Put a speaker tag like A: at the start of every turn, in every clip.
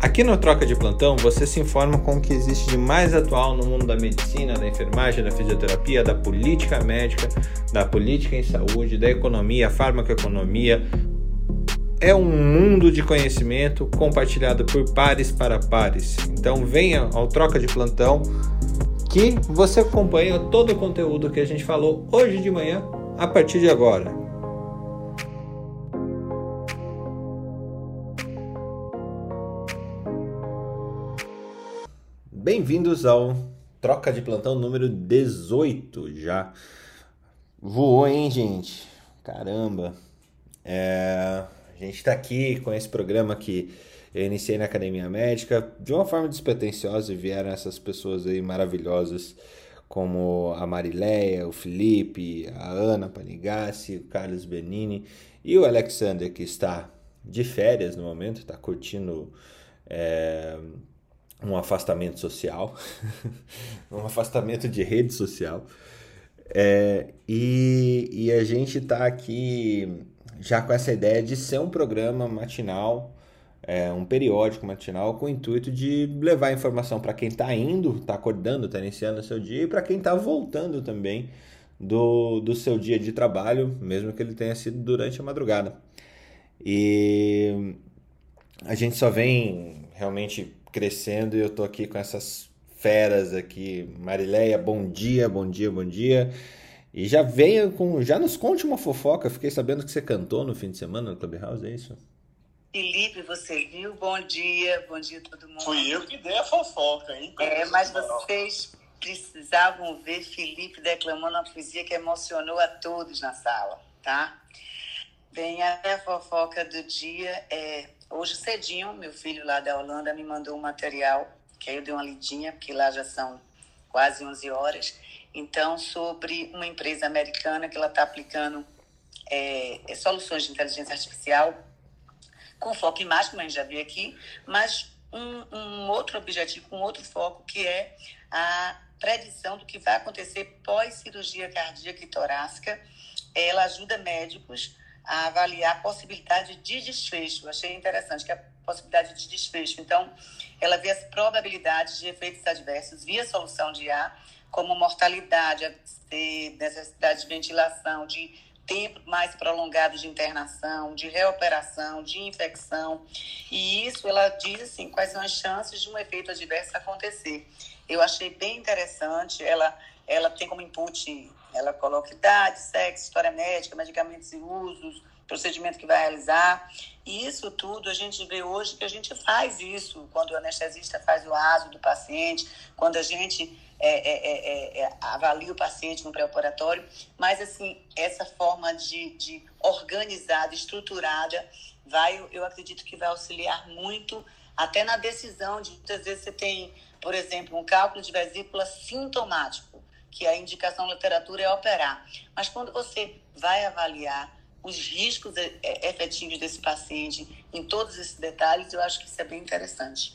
A: Aqui no Troca de Plantão você se informa com o que existe de mais atual no mundo da medicina, da enfermagem, da fisioterapia, da política médica, da política em saúde, da economia, farmacoeconomia. É um mundo de conhecimento compartilhado por pares para pares. Então venha ao Troca de Plantão que você acompanha todo o conteúdo que a gente falou hoje de manhã a partir de agora. Bem-vindos ao Troca de Plantão número 18 já. Voou, hein, gente? Caramba. É... A gente está aqui com esse programa que eu iniciei na Academia Médica de uma forma despretensiosa vieram essas pessoas aí maravilhosas como a Marileia, o Felipe, a Ana Panigassi, o Carlos Benini e o Alexander que está de férias no momento, está curtindo é, um afastamento social, um afastamento de rede social. É, e, e a gente está aqui já com essa ideia de ser um programa matinal, é, um periódico matinal com o intuito de levar informação para quem está indo, está acordando, está iniciando o seu dia, e para quem está voltando também do, do seu dia de trabalho, mesmo que ele tenha sido durante a madrugada. E a gente só vem realmente crescendo e eu tô aqui com essas feras aqui. Marileia, bom dia, bom dia, bom dia. E já venha com. Já nos conte uma fofoca. Fiquei sabendo que você cantou no fim de semana no Clubhouse, é isso?
B: Felipe, você viu? Bom dia, bom dia a todo mundo.
C: Fui eu que dei a fofoca, hein?
B: É, mas vocês precisavam ver Felipe declamando uma poesia que emocionou a todos na sala, tá? Bem, a fofoca do dia é Hoje cedinho, meu filho lá da Holanda me mandou um material, que aí eu dei uma lidinha, porque lá já são quase 11 horas. Então, sobre uma empresa americana que ela está aplicando é, é, soluções de inteligência artificial com foco em como a gente já viu aqui, mas um, um outro objetivo, um outro foco, que é a predição do que vai acontecer pós-cirurgia cardíaca e torácica. Ela ajuda médicos a avaliar a possibilidade de desfecho. Eu achei interessante que a possibilidade de desfecho. Então, ela vê as probabilidades de efeitos adversos via solução de ar, como mortalidade, necessidade de ventilação, de tempo mais prolongado de internação, de reoperação, de infecção. E isso ela diz assim, quais são as chances de um efeito adverso acontecer. Eu achei bem interessante, ela ela tem como input ela coloca idade, sexo, história médica, medicamentos e usos, procedimento que vai realizar. E isso tudo a gente vê hoje que a gente faz isso quando o anestesista faz o ASO do paciente, quando a gente é, é, é, é, avalia o paciente no pré-operatório. Mas, assim, essa forma de, de organizada, estruturada, vai, eu acredito que vai auxiliar muito até na decisão de muitas vezes você tem, por exemplo, um cálculo de vesícula sintomático que a indicação literatura é operar. Mas quando você vai avaliar os riscos efetivos desse paciente em todos esses detalhes, eu acho que isso é bem interessante.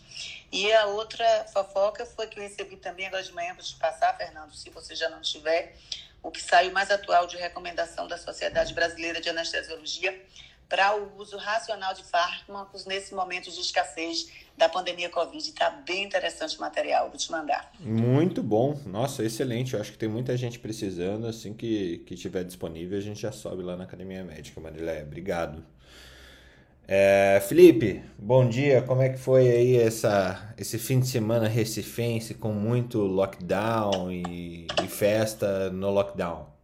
B: E a outra fofoca foi que eu recebi também agora de manhã para te passar, Fernando, se você já não tiver, o que saiu mais atual de recomendação da Sociedade Brasileira de Anestesiologia para o uso racional de fármacos nesse momento de escassez da pandemia Covid. Está bem interessante o material, vou te mandar.
A: Muito bom, nossa, excelente. Eu acho que tem muita gente precisando. Assim que, que tiver disponível, a gente já sobe lá na Academia Médica, Marilé. Obrigado. É, Felipe, bom dia. Como é que foi aí essa, esse fim de semana recifense com muito lockdown e, e festa no lockdown?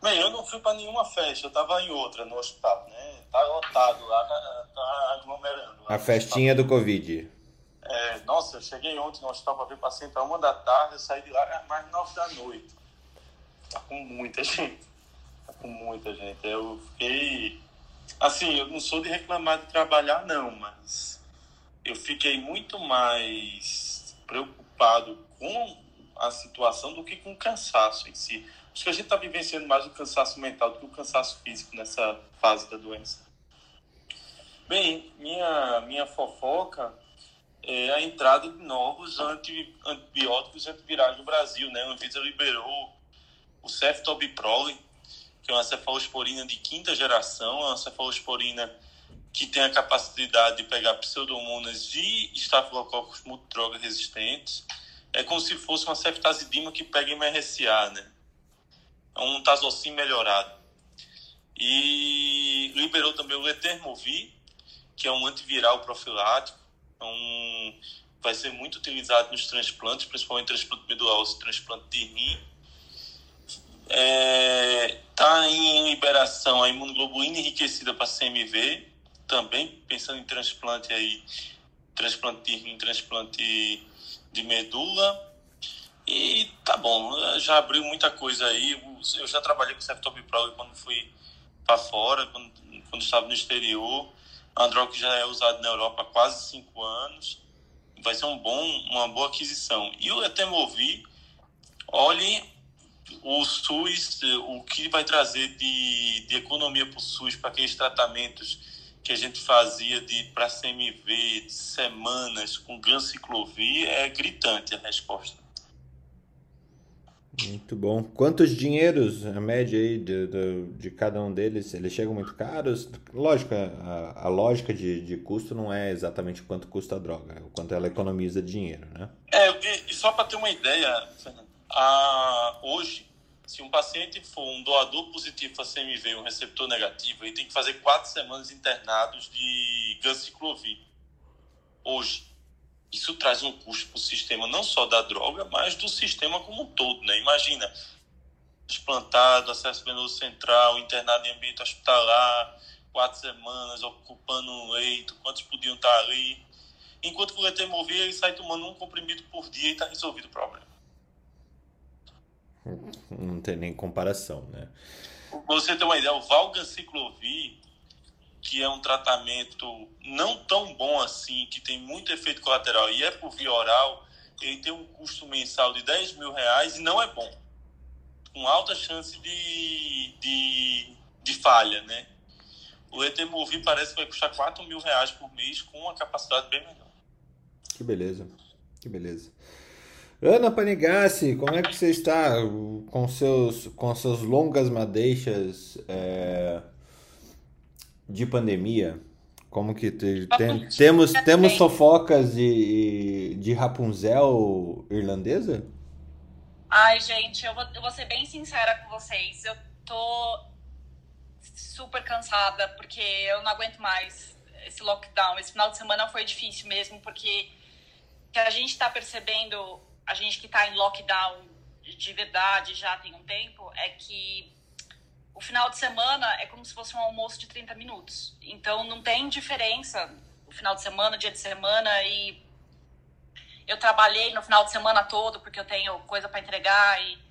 C: Bem, eu não fui para nenhuma festa, eu estava em outra, no hospital, né? Tá lotado lá, tá aglomerando.
A: Lá a festinha do Covid.
C: É, nossa, eu cheguei ontem no hospital para ver paciente a uma da tarde, eu saí de lá mais nove da noite. Tá com muita gente. Tá com muita gente. Eu fiquei. Assim, eu não sou de reclamar de trabalhar, não, mas eu fiquei muito mais preocupado com a situação do que com o cansaço em si Acho que a gente está vivenciando mais o cansaço mental do que o cansaço físico nessa fase da doença. Bem, minha, minha fofoca é a entrada de novos anti, antibióticos antivirais no Brasil. Né? A Anvisa liberou o ceftobiprole, que é uma cefalosporina de quinta geração, é uma cefalosporina que tem a capacidade de pegar pseudomonas de estafilococos multidroga resistentes. É como se fosse uma ceftazidima que pega MRSA, né? É um tazocin melhorado. E liberou também o Letermovir, que é um antiviral profilático. É um, vai ser muito utilizado nos transplantes, principalmente transplante medular transplante de rim. Está é, tá em liberação a imunoglobulina enriquecida para CMV, também pensando em transplante aí, transplante de rim, transplante de medula. E tá bom, já abriu muita coisa aí. Eu já trabalhei com ceftobiprol quando fui para fora, quando, quando estava no exterior. Droga que já é usada na Europa há quase cinco anos. Vai ser um bom, uma boa aquisição. E o Etemovir, olhe o SUS, o que vai trazer de, de economia para o SUS, para aqueles tratamentos que a gente fazia de para CMV, de semanas com ganciclovir, é gritante a resposta.
A: Muito bom. Quantos dinheiros, a média aí de, de, de cada um deles, eles chegam muito caros? Lógico, a, a lógica de, de custo não é exatamente quanto custa a droga, é o quanto ela economiza dinheiro, né?
C: É, e só para ter uma ideia, a, hoje se um paciente for um doador positivo para CMV, um receptor negativo, ele tem que fazer quatro semanas internados de ganciclovir. Hoje. Isso traz um custo para o sistema, não só da droga, mas do sistema como um todo. Né? Imagina, transplantado, acesso venoso central, internado em ambiente hospitalar, quatro semanas, ocupando um leito, quantos podiam estar ali. Enquanto o letermovir, ele sai tomando um comprimido por dia e está resolvido o problema.
A: Não tem nem comparação, né?
C: Você ter uma ideia, o Valganciclovir, que é um tratamento não tão bom assim, que tem muito efeito colateral e é por via oral, ele tem um custo mensal de 10 mil reais e não é bom. Com alta chance de, de, de falha, né? O Etemovir parece que vai custar 4 mil reais por mês com uma capacidade bem menor.
A: Que beleza, que beleza. Ana Panigassi, como é que você está com seus, com seus longas madeixas é, de pandemia? Como que te, tem, temos, temos fofocas de, de Rapunzel irlandesa?
D: Ai, gente, eu vou, eu vou ser bem sincera com vocês. Eu tô super cansada, porque eu não aguento mais esse lockdown. Esse final de semana foi difícil mesmo, porque que a gente está percebendo a gente que está em lockdown de verdade já tem um tempo, é que o final de semana é como se fosse um almoço de 30 minutos. Então não tem diferença o final de semana, dia de semana e eu trabalhei no final de semana todo porque eu tenho coisa para entregar e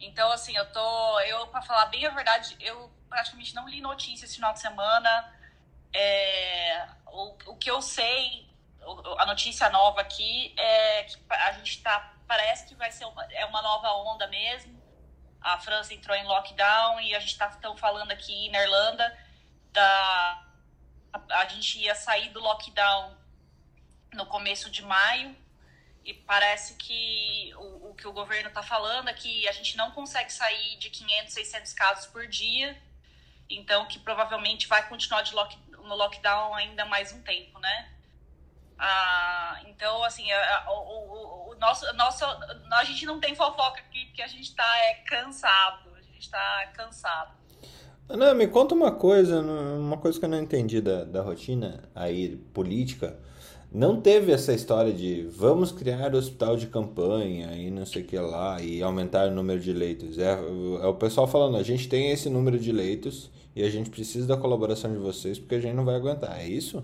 D: então assim, eu tô eu para falar bem a verdade, eu praticamente não li notícias esse final de semana. É, o, o que eu sei, a notícia nova aqui é que a gente está parece que vai ser uma, é uma nova onda mesmo. A França entrou em lockdown e a gente está falando aqui na Irlanda da a, a gente ia sair do lockdown no começo de maio e parece que o, o que o governo está falando é que a gente não consegue sair de 500, 600 casos por dia, então que provavelmente vai continuar de lock, no lockdown ainda mais um tempo, né? Ah, então, assim, a, o, o, o, nosso, nosso, a gente não tem fofoca aqui porque a gente está é, cansado. A gente está cansado.
A: Ana, me conta uma coisa, uma coisa que eu não entendi da, da rotina aí política. Não teve essa história de vamos criar hospital de campanha e não sei o que lá e aumentar o número de leitos. É, é o pessoal falando, a gente tem esse número de leitos e a gente precisa da colaboração de vocês porque a gente não vai aguentar. É isso?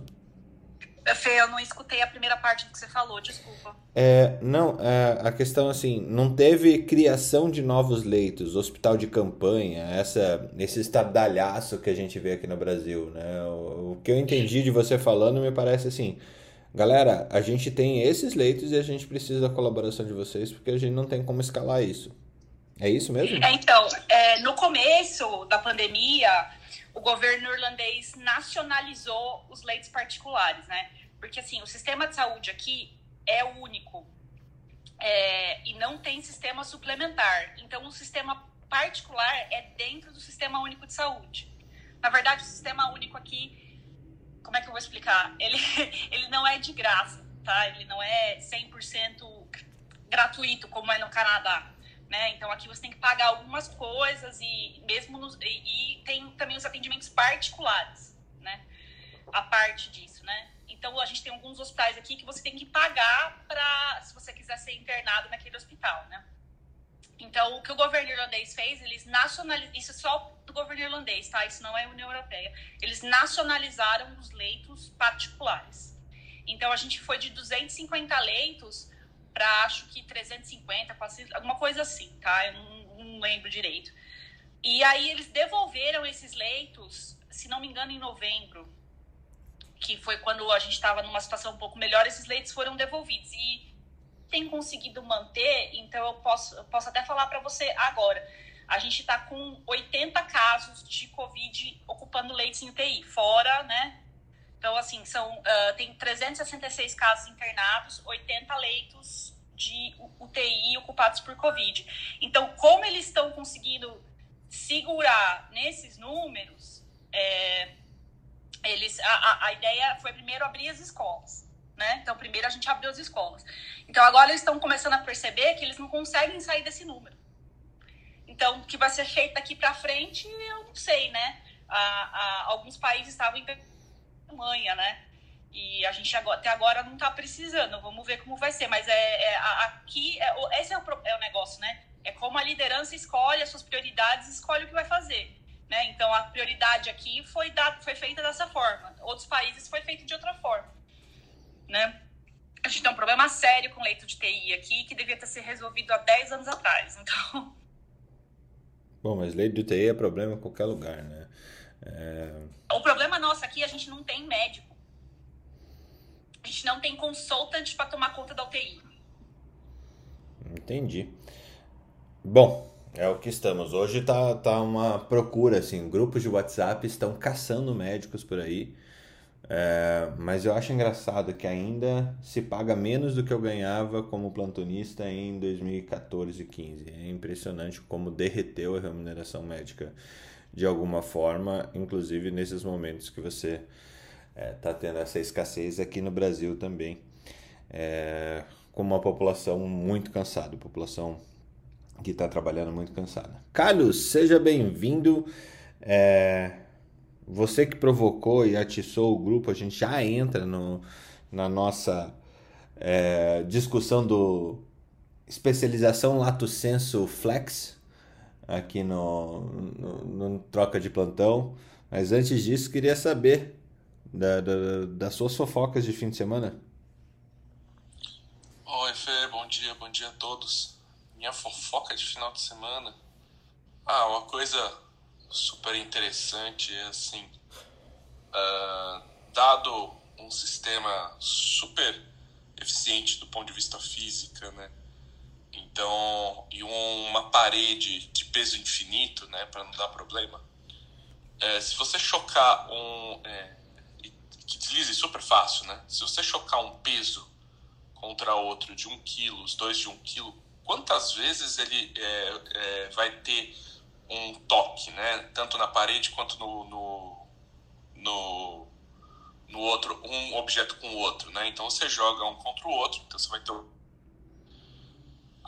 D: Fê, eu não escutei a primeira parte do que você falou, desculpa.
A: É, não, é, a questão assim, não teve criação de novos leitos, hospital de campanha, essa, esse estardalhaço que a gente vê aqui no Brasil, né? O, o que eu entendi de você falando me parece assim, galera, a gente tem esses leitos e a gente precisa da colaboração de vocês porque a gente não tem como escalar isso. É isso mesmo?
D: É, então, é, no começo da pandemia, o governo irlandês nacionalizou os leitos particulares, né? Porque, assim, o sistema de saúde aqui é único é, e não tem sistema suplementar. Então, o sistema particular é dentro do sistema único de saúde. Na verdade, o sistema único aqui como é que eu vou explicar? Ele, ele não é de graça, tá? Ele não é 100% gratuito, como é no Canadá. Né? Então aqui você tem que pagar algumas coisas e mesmo nos, e, e, tem também os atendimentos particulares, né? A parte disso, né? Então a gente tem alguns hospitais aqui que você tem que pagar para se você quiser ser internado naquele hospital, né? Então, o que o governo irlandês fez, eles nacionalizaram. Isso é só do governo irlandês, tá? Isso não é União Europeia. Eles nacionalizaram os leitos particulares. Então, a gente foi de 250 leitos para acho que 350, alguma coisa assim, tá? Eu não, não lembro direito. E aí, eles devolveram esses leitos, se não me engano, em novembro, que foi quando a gente estava numa situação um pouco melhor, esses leitos foram devolvidos. E tem conseguido manter, então eu posso, eu posso até falar para você agora. A gente está com 80 casos de Covid ocupando leitos em UTI, fora, né? Então, assim, são, uh, tem 366 casos internados, 80 leitos de UTI ocupados por Covid. Então, como eles estão conseguindo segurar nesses números, é, eles, a, a ideia foi primeiro abrir as escolas né? Então, primeiro a gente abriu as escolas. Então, agora eles estão começando a perceber que eles não conseguem sair desse número. Então, o que vai ser feito daqui para frente, eu não sei, né? alguns países estavam Alemanha, né? E a gente agora, até agora não está precisando. Vamos ver como vai ser. Mas é, é aqui, é, esse é o, é o negócio, né? É como a liderança escolhe as suas prioridades, escolhe o que vai fazer. Né? Então a prioridade aqui foi, dado, foi feita dessa forma. Outros países foi feito de outra forma né? A gente tem um problema sério com leito de TI aqui que devia ter sido resolvido há 10 anos atrás. Então.
A: Bom, mas leito de TI é problema em qualquer lugar, né? É...
D: O problema nosso aqui, a gente não tem médico. A gente não tem consultante para tomar conta da UTI.
A: Entendi. Bom, é o que estamos. Hoje tá, tá uma procura, assim, grupos de WhatsApp estão caçando médicos por aí. É, mas eu acho engraçado que ainda se paga menos do que eu ganhava como plantonista em 2014 e 15. É impressionante como derreteu a remuneração médica de alguma forma, inclusive nesses momentos que você está é, tendo essa escassez aqui no Brasil também, é, com uma população muito cansada, população que está trabalhando muito cansada. Carlos, seja bem-vindo. É, você que provocou e atiçou o grupo, a gente já entra no, na nossa é, discussão do especialização Lato Senso Flex aqui no, no, no, Troca de Plantão. Mas antes disso, queria saber da, da, das suas fofocas de fim de semana.
E: Oi, Fê, bom dia, bom dia a todos. Minha fofoca de final de semana. Ah, uma coisa super interessante é assim, uh, dado um sistema super eficiente do ponto de vista física, né? Então, e uma parede de peso infinito, né, para não dar problema. É, se você chocar um é, que deslize super fácil, né? Se você chocar um peso contra outro de um quilo, os dois de um quilo, quantas vezes ele é, é vai ter um toque, né? Tanto na parede quanto no, no, no, no, outro, um objeto com o outro, né? Então você joga um contra o outro, então você vai ter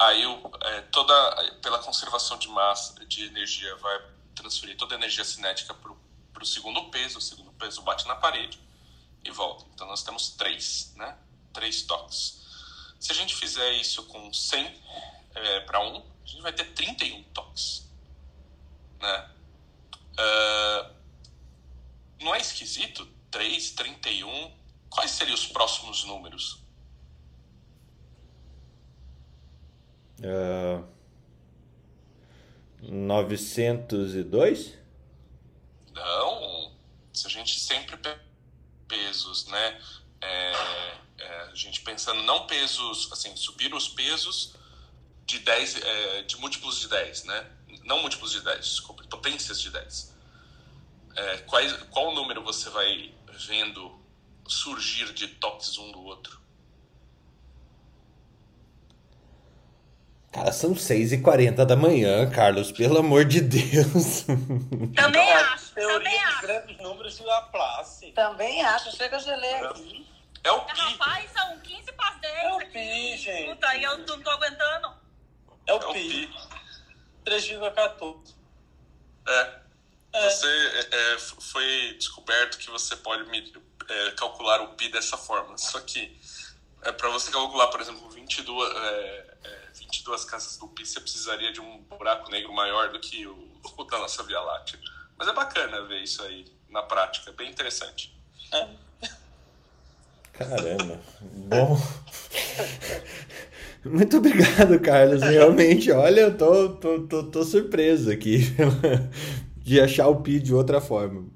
E: aí é, toda pela conservação de massa, de energia, vai transferir toda a energia cinética para o segundo peso, o segundo peso bate na parede e volta. Então nós temos três, né? Três toques. Se a gente fizer isso com 100 é, para 1, a gente vai ter 31 toques. Né? Uh, não é esquisito? 3, 31. Quais seriam os próximos números?
A: Uh, 902?
E: Não. Se a gente sempre pesos, né? É, é, a gente pensando não pesos, assim, subir os pesos de 10, é, de múltiplos de 10, né? não múltiplos de 10, desculpa, potências de 10. É, qual, qual número você vai vendo surgir de toques um do outro?
A: Cara, são 6h40 da manhã, Carlos, pelo amor de Deus.
D: Também
C: Então, a
D: acho, também acho.
C: grandes números de Laplace.
B: Também acho. Chega, eu gelei aqui.
E: É o pi.
D: Rapaz, são 15 para 10
C: É o pi, gente.
D: Puta, e eu não tô aguentando.
C: É o
E: É o
C: pi.
E: pi.
C: 3,14.
E: É.
C: É.
E: Você é, é, foi descoberto que você pode me- é, calcular o pi dessa forma. Só que é, para você calcular, por exemplo, 22, é, é, 22 casas do pi, você precisaria de um buraco negro maior do que o, o da nossa Via Láctea. Mas é bacana ver isso aí na prática, é bem interessante.
A: Caramba. Bom. Muito obrigado, Carlos. Realmente, olha, eu tô, tô, tô, tô surpreso aqui de achar o Pi de outra forma.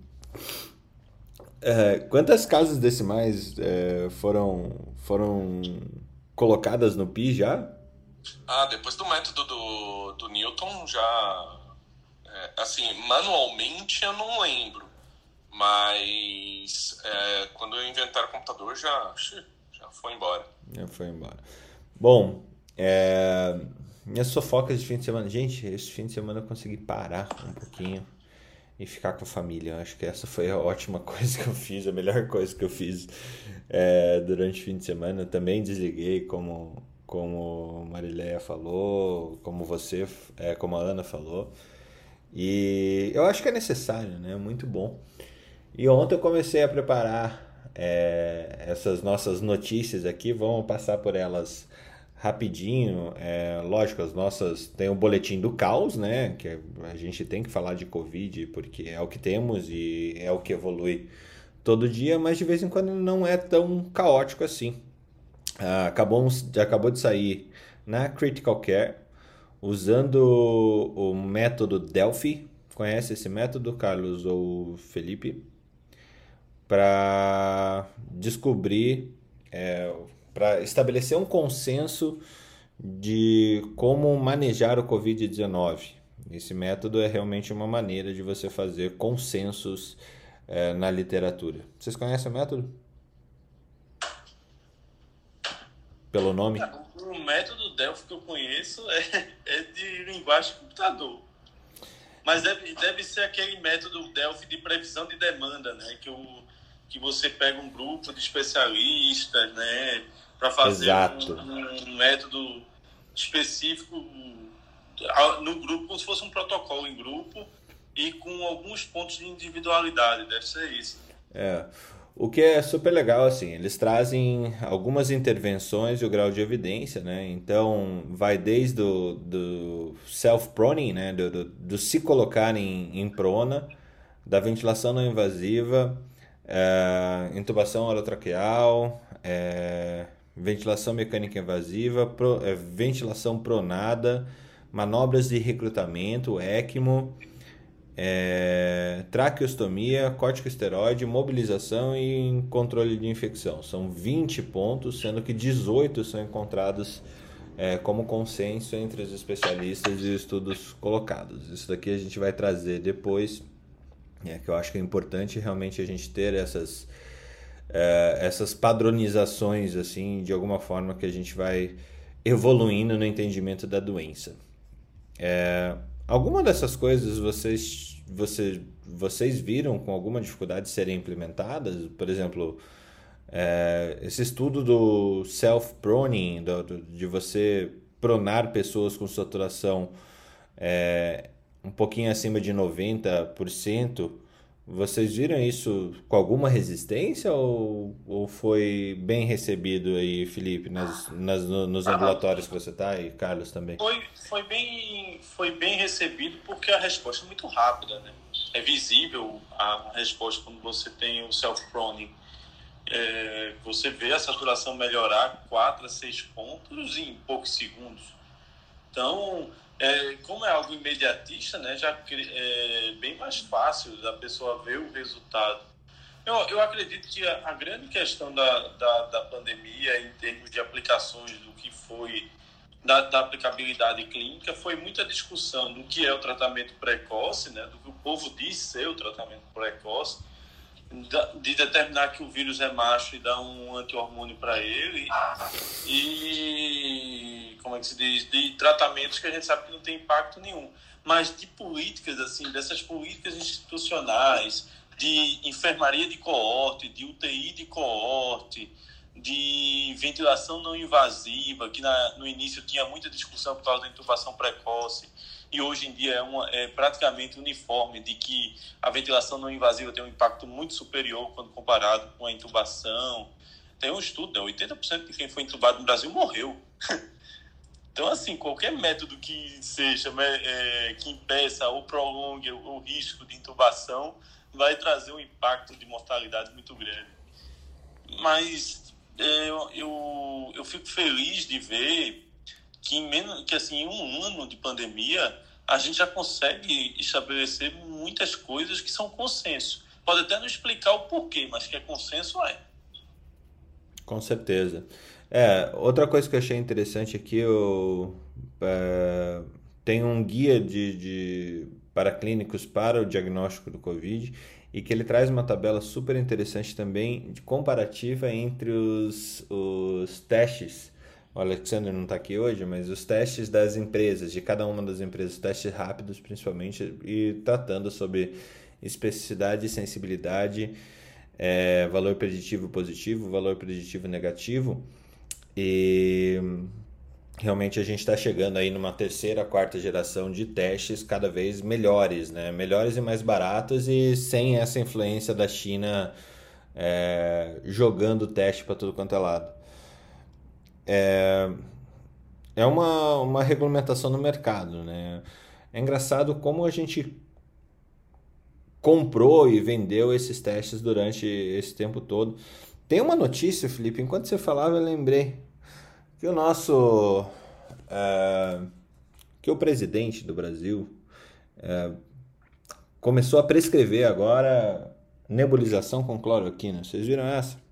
A: É, quantas casas decimais é, foram, foram colocadas no Pi já?
E: Ah, depois do método do, do Newton, já. é, assim, manualmente eu não lembro. Mas é, quando eu inventar o computador já, já foi embora.
A: Já foi embora. Bom, é, minhas fofocas de fim de semana. Gente, esse fim de semana eu consegui parar um pouquinho e ficar com a família. Eu acho que essa foi a ótima coisa que eu fiz, a melhor coisa que eu fiz é, durante o fim de semana. Eu também desliguei, como, como Marileia falou, como você, é, como a Ana falou. E eu acho que é necessário, né? Muito bom. E ontem eu comecei a preparar é, essas nossas notícias aqui, vamos passar por elas rapidinho. É, lógico, as nossas. Tem o boletim do caos, né? Que a gente tem que falar de Covid, porque é o que temos e é o que evolui todo dia, mas de vez em quando não é tão caótico assim. Ah, acabou, acabou de sair na Critical Care, usando o, o método Delphi. Conhece esse método, Carlos ou Felipe? Para descobrir, é, para estabelecer um consenso de como manejar o Covid-19. Esse método é realmente uma maneira de você fazer consensos é, na literatura. Vocês conhecem o método? Pelo nome?
C: O método Delphi que eu conheço é, é de linguagem de computador. Mas deve, deve ser aquele método Delphi de previsão de demanda, né? Que, o, que você pega um grupo de especialistas, né? Para fazer
A: Exato.
C: um, um método específico no grupo, como se fosse um protocolo em grupo e com alguns pontos de individualidade. Deve ser isso.
A: É. O que é super legal, assim, eles trazem algumas intervenções e o grau de evidência, né? Então, vai desde o do self-proning, né? Do, do, do se colocar em, em prona, da ventilação não invasiva, é, intubação orotraqueal, é, ventilação mecânica invasiva, pro, é, ventilação pronada, manobras de recrutamento, ECMO, é, traqueostomia, corticosteroide, mobilização e controle de infecção. São 20 pontos, sendo que 18 são encontrados é, como consenso entre os especialistas e estudos colocados. Isso daqui a gente vai trazer depois, é, que eu acho que é importante realmente a gente ter essas, é, essas padronizações, assim, de alguma forma que a gente vai evoluindo no entendimento da doença. É, Alguma dessas coisas vocês, vocês, viram com alguma dificuldade serem implementadas? Por exemplo, é, esse estudo do self-proning, de você pronar pessoas com saturação é, um pouquinho acima de 90%, vocês viram isso com alguma resistência ou, ou foi bem recebido aí, Felipe, nas, nas, nos ambulatórios que você está e Carlos também?
C: Foi, foi, bem, foi bem recebido porque a resposta é muito rápida, né? É visível a resposta quando você tem o self-proning. É, você vê a saturação melhorar 4 a 6 pontos em poucos segundos. Então, é, como é algo imediatista, né, já é bem mais fácil da pessoa ver o resultado. Eu, eu acredito que a, a grande questão da, da, da, pandemia, em termos de aplicações do que foi, da, da, aplicabilidade clínica, foi muita discussão do que é o tratamento precoce, né, do que o povo diz ser o tratamento precoce, de determinar que o vírus é macho e dar um anti-hormônio para ele, e como é que se diz, de tratamentos que a gente sabe que não tem impacto nenhum, mas de políticas assim, dessas políticas institucionais, de enfermaria de coorte, de UTI de coorte, de ventilação não invasiva, que na, no início tinha muita discussão por causa da intubação precoce, e hoje em dia é, uma, é praticamente uniforme de que a ventilação não invasiva tem um impacto muito superior quando comparado com a intubação. Tem um estudo, né? 80% de quem foi intubado no Brasil morreu. Então, assim, qualquer método que seja, né, é, que impeça ou prolongue o risco de intubação, vai trazer um impacto de mortalidade muito grande. Mas é, eu, eu, eu fico feliz de ver que em, menos, que, assim, um ano de pandemia, a gente já consegue estabelecer muitas coisas que são consenso. Pode até não explicar o porquê, mas que é consenso é.
A: Com certeza. É, outra coisa que eu achei interessante aqui, eu, é, tem um guia de, de para clínicos para o diagnóstico do Covid e que ele traz uma tabela super interessante também de comparativa entre os, os testes. O Alexander não está aqui hoje, mas os testes das empresas, de cada uma das empresas, testes rápidos principalmente, e tratando sobre especificidade, sensibilidade, é, valor preditivo positivo, valor preditivo negativo e realmente a gente está chegando aí numa terceira, quarta geração de testes cada vez melhores, né? Melhores e mais baratos e sem essa influência da China é, jogando teste para tudo quanto é lado. É, é uma, uma regulamentação no mercado, né? É engraçado como a gente comprou e vendeu esses testes durante esse tempo todo. Tem uma notícia, Felipe, enquanto você falava, eu lembrei que o nosso. É, que o presidente do Brasil é, começou a prescrever agora nebulização com cloroquina. Vocês viram essa?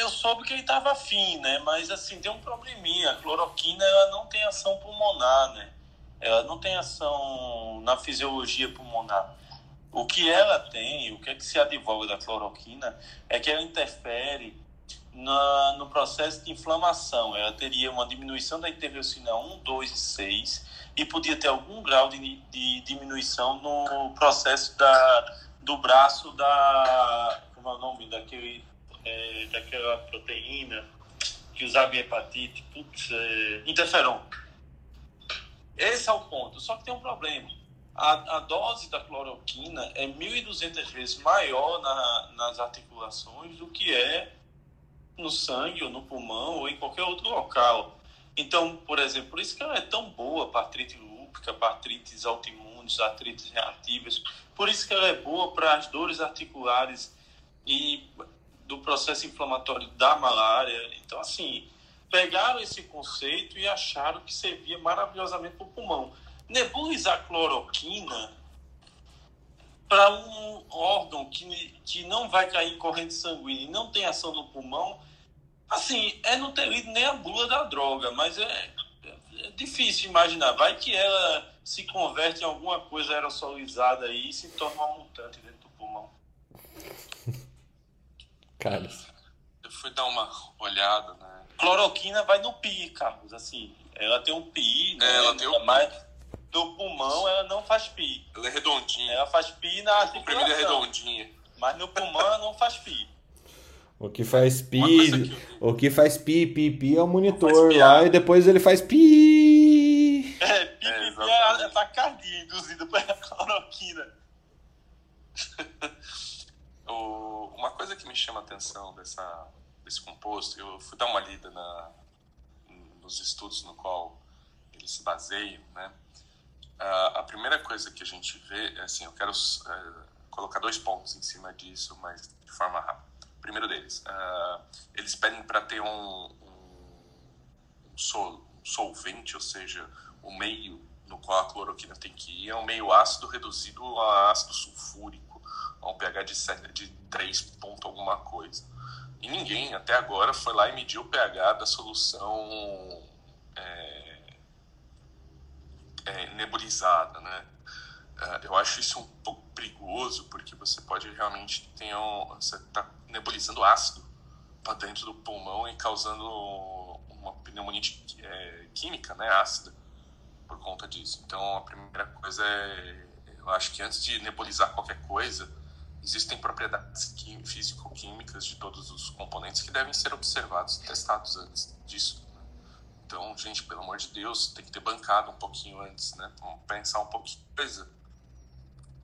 C: Eu soube que ele estava afim, né? Mas assim, tem um probleminha. A cloroquina ela não tem ação pulmonar, né? Ela não tem ação na fisiologia pulmonar. O que ela tem, o que, é que se advoga da cloroquina, é que ela interfere na, no processo de inflamação. Ela teria uma diminuição da interleucina 1, 2 e 6 e podia ter algum grau de, de diminuição no processo da, do braço da. Como é o nome daquele, é, daquela proteína que usava hepatite? Putz, é, interferon. Esse é o ponto. Só que tem um problema a, a dose da cloroquina é 1.200 vezes maior na, nas articulações do que é no sangue ou no pulmão ou em qualquer outro local. Então, por exemplo, por isso que ela é tão boa para artrite lúpica, para artrites autoimunes, artrites reativas. Por isso que ela é boa para as dores articulares e do processo inflamatório da malária. Então, assim, pegaram esse conceito e acharam que servia maravilhosamente para o pulmão nebulizar cloroquina para um órgão que, que não vai cair em corrente sanguínea e não tem ação no pulmão, assim, é não ter lido nem a bula da droga, mas é, é difícil imaginar. Vai que ela se converte em alguma coisa aerosolizada aí e se torna uma mutante dentro do pulmão.
A: Carlos.
E: Eu fui dar uma olhada, né?
C: Cloroquina vai no PI, Carlos, assim. Ela tem um PI, né?
E: É, ela tem um
C: mais do pulmão, ela não faz pi.
E: Ela é redondinha.
C: Ela faz pi na articulação.
E: é redondinha.
C: Mas no pulmão ela não faz pi.
A: O que faz pi, o que faz pi, pi, pi é o monitor lá e depois ele faz pi.
C: É, pi, é, pi, pi é a taquicardia induzida pela cloroquina.
E: uma coisa que me chama a atenção dessa, desse composto, eu fui dar uma lida na, nos estudos no qual ele se baseia, né? A primeira coisa que a gente vê, é assim, eu quero uh, colocar dois pontos em cima disso, mas de forma rápida. Primeiro deles, uh, eles pedem para ter um, um, um, sol, um, solvente, ou seja, o meio no qual a cloroquina tem que ir é um meio ácido reduzido a ácido sulfúrico, um pH de, 7, de 3 ponto alguma coisa. E ninguém até agora foi lá e mediu o pH da solução é, é, nebulizada, né? É, eu acho isso um pouco perigoso porque você pode realmente ter um, você está nebulizando ácido para dentro do pulmão e causando uma pneumonia é, química, né, ácida, por conta disso. Então, a primeira coisa é, eu acho que antes de nebulizar qualquer coisa, existem propriedades físico-químicas de todos os componentes que devem ser observados e testados antes disso. Né? Então, gente, pelo amor de Deus, tem que ter bancado um pouquinho antes, né? Vamos pensar um pouquinho coisa.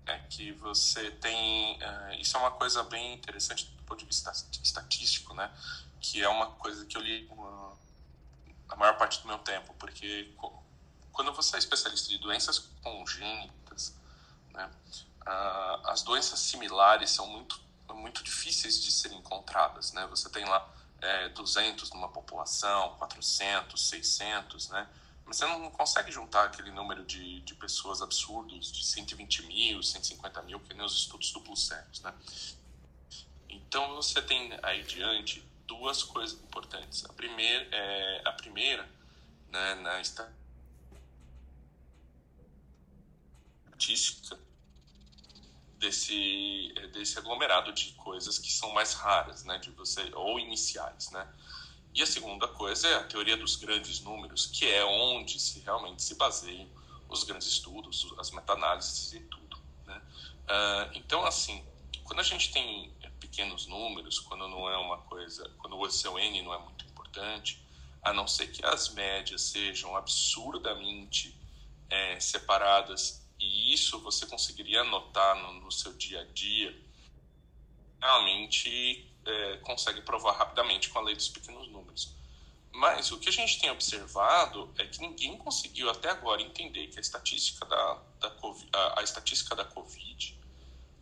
E: É que você tem. Uh, isso é uma coisa bem interessante do ponto de vista estatístico, né? Que é uma coisa que eu li a maior parte do meu tempo, porque quando você é especialista de doenças congênitas, né? Uh, as doenças similares são muito, muito difíceis de serem encontradas. Né? Você tem lá é, 200 numa população, 400, 600, né? mas você não consegue juntar aquele número de, de pessoas absurdos de 120 mil, 150 mil, que nem os estudos duplos cegos. Né? Então você tem aí diante duas coisas importantes. A primeira, é, a primeira né, na estatística desse, desse aglomerado de coisas que são mais raras, né, de você ou iniciais, né? E a segunda coisa é a teoria dos grandes números, que é onde se realmente se baseiam os grandes estudos, as meta-análises e tudo, né? Uh, então, assim, quando a gente tem pequenos números, quando não é uma coisa, quando o seu n não é muito importante, a não ser que as médias sejam absurdamente é, separadas e isso você conseguiria anotar no, no seu dia a dia, realmente é, consegue provar rapidamente com a lei dos pequenos números. Mas o que a gente tem observado é que ninguém conseguiu até agora entender que a estatística da, da COVID, a, a estatística da Covid,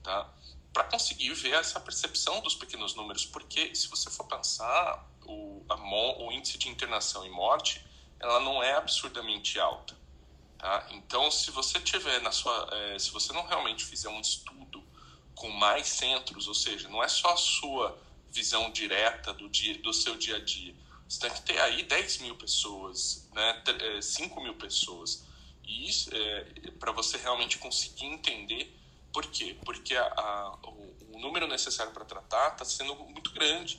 E: tá? para conseguir ver essa percepção dos pequenos números, porque se você for pensar, o, a, o índice de internação e morte, ela não é absurdamente alta. Tá? Então, se você tiver na sua, é, se você não realmente fizer um estudo com mais centros, ou seja, não é só a sua visão direta do dia, do seu dia a dia, você tem que ter aí 10 mil pessoas, né, 5 é, mil pessoas, e é, para você realmente conseguir entender por quê? Porque a, a, o, o número necessário para tratar está sendo muito grande.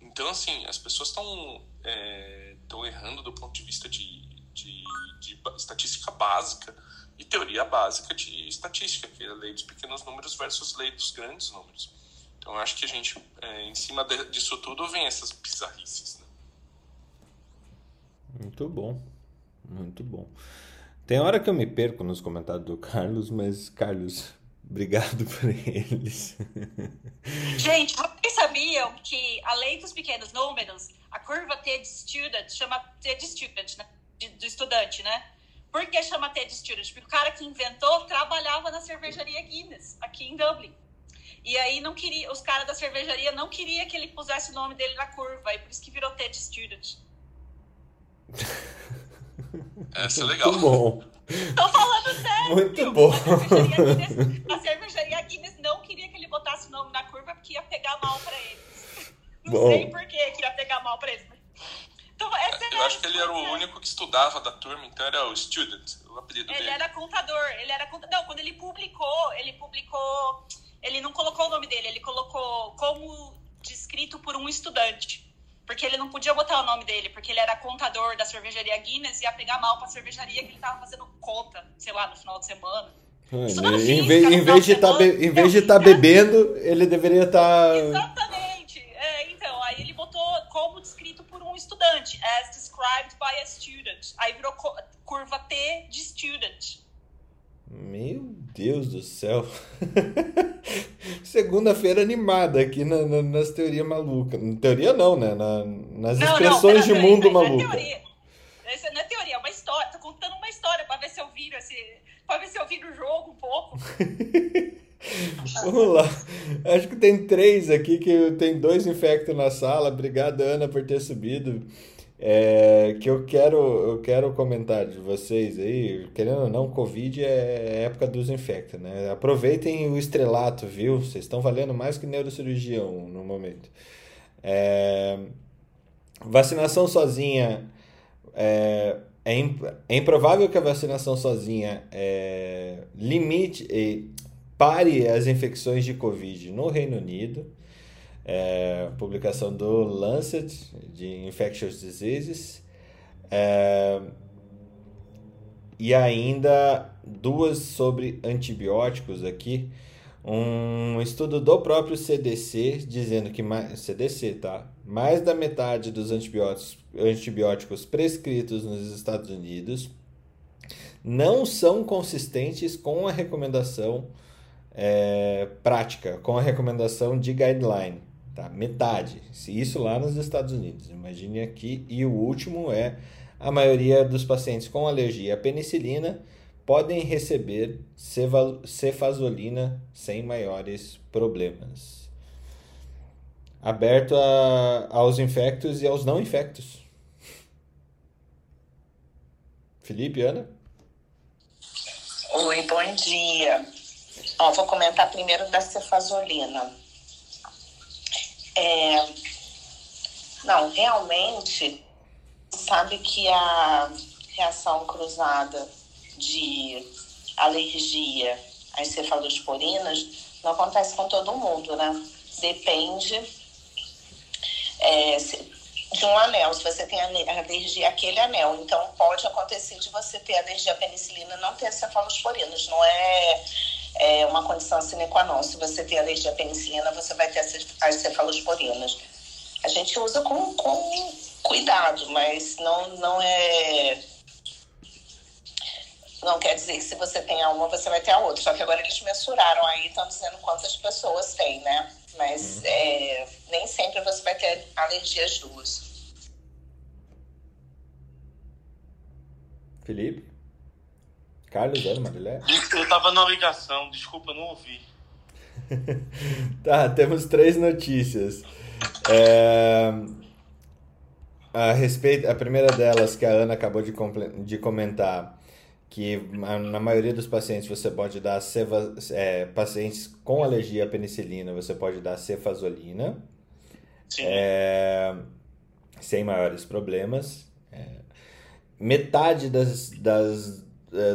E: Então, assim, as pessoas estão é, errando do ponto de vista de de, de estatística básica e teoria básica de estatística, que é a lei dos pequenos números versus lei dos grandes números. Então, eu acho que a gente, é, em cima de, disso tudo, vem essas bizarrices. Né?
A: Muito bom, muito bom. Tem hora que eu me perco nos comentários do Carlos, mas, Carlos, obrigado por eles.
D: Gente, vocês sabiam que a lei dos pequenos números, a curva T de student, chama T de student, né? De, do estudante, né? Por que chama TED Student? Porque o cara que inventou trabalhava na cervejaria Guinness, aqui em Dublin. E aí não queria, os caras da cervejaria não queria que ele pusesse o nome dele na curva, e por isso que virou TED Student.
E: Essa é legal.
A: Muito bom.
D: Tô falando sério.
A: Muito bom.
D: A cervejaria, Guinness, não queria que ele botasse o nome na curva porque ia pegar mal pra eles. Não bom. sei por que ia pegar mal pra eles, então,
E: é eu acho que ele era o único que estudava da turma, então era o student, o apelido
D: ele
E: dele.
D: Ele era contador, ele era contador. Não, quando ele publicou, ele publicou. Ele não colocou o nome dele, ele colocou como descrito por um estudante. Porque ele não podia botar o nome dele, porque ele era contador da cervejaria Guinness e ia pegar mal pra cervejaria que ele tava fazendo conta, sei lá, no final de semana.
A: em, vez, em vez de tá em vez de estar tá bebendo, ele deveria estar. Tá...
D: Exatamente. Estudante, as described by a student. Aí virou curva T de student.
A: Meu Deus do céu. Segunda-feira animada aqui na, na, nas teorias malucas. Teoria não, né? Na, nas não, expressões não, de mundo maluco. Não é
D: teoria. Essa não é teoria, é uma história. Tô contando uma história para ver se eu viro esse. para ver se eu viro o jogo um pouco.
A: Vamos lá. Acho que tem três aqui, que tem dois infectos na sala. Obrigado, Ana, por ter subido. É, que eu quero, eu quero comentar de vocês aí, querendo ou não, Covid é época dos infectos, né? Aproveitem o estrelato, viu? Vocês estão valendo mais que neurocirurgião no momento. É, vacinação sozinha é, é, é, improvável que a vacinação sozinha é, limite, pare as infecções de Covid no Reino Unido. é, publicação do Lancet de Infectious Diseases. É, e ainda duas sobre antibióticos aqui. Um estudo do próprio CDC dizendo que mais, CDC, tá? Mais da metade dos antibióticos, antibióticos prescritos nos Estados Unidos não são consistentes com a recomendação é, prática, com a recomendação de guideline. Tá? Metade. Isso lá nos Estados Unidos. Imagine aqui. E o último é a maioria dos pacientes com alergia à penicilina podem receber cefazolina sem maiores problemas. Aberto a, aos infectos e aos não infectos. Felipe, Ana?
F: Oi, bom dia. Ó, vou comentar primeiro da cefazolina. É, não, realmente, sabe que a reação cruzada de alergia às cefalosporinas não acontece com todo mundo, né? Depende é, de um anel, se você tem alergia àquele anel. Então, pode acontecer de você ter alergia à penicilina e não ter cefalosporinas. Não é, é uma condição sine qua non. Se você tem alergia à penicilina, você vai ter as cefalosporinas. A gente usa com, com cuidado, mas não, não é. Não quer dizer que se você tem a uma, você vai ter a outra. Só que agora eles mensuraram aí, estão dizendo quantas pessoas têm, né? Mas uhum. é, nem sempre você vai ter alergia às duas.
A: Felipe? Carlos, Ana, Marilé?
C: Eu tava na ligação, desculpa, não ouvi.
A: tá, temos três notícias. É, a respeito, a primeira delas que a Ana acabou de, de comentar, que na maioria dos pacientes você pode dar ceva, é, pacientes com alergia à penicilina, você pode dar cefazolina, é, sem maiores problemas. É, metade das, das é,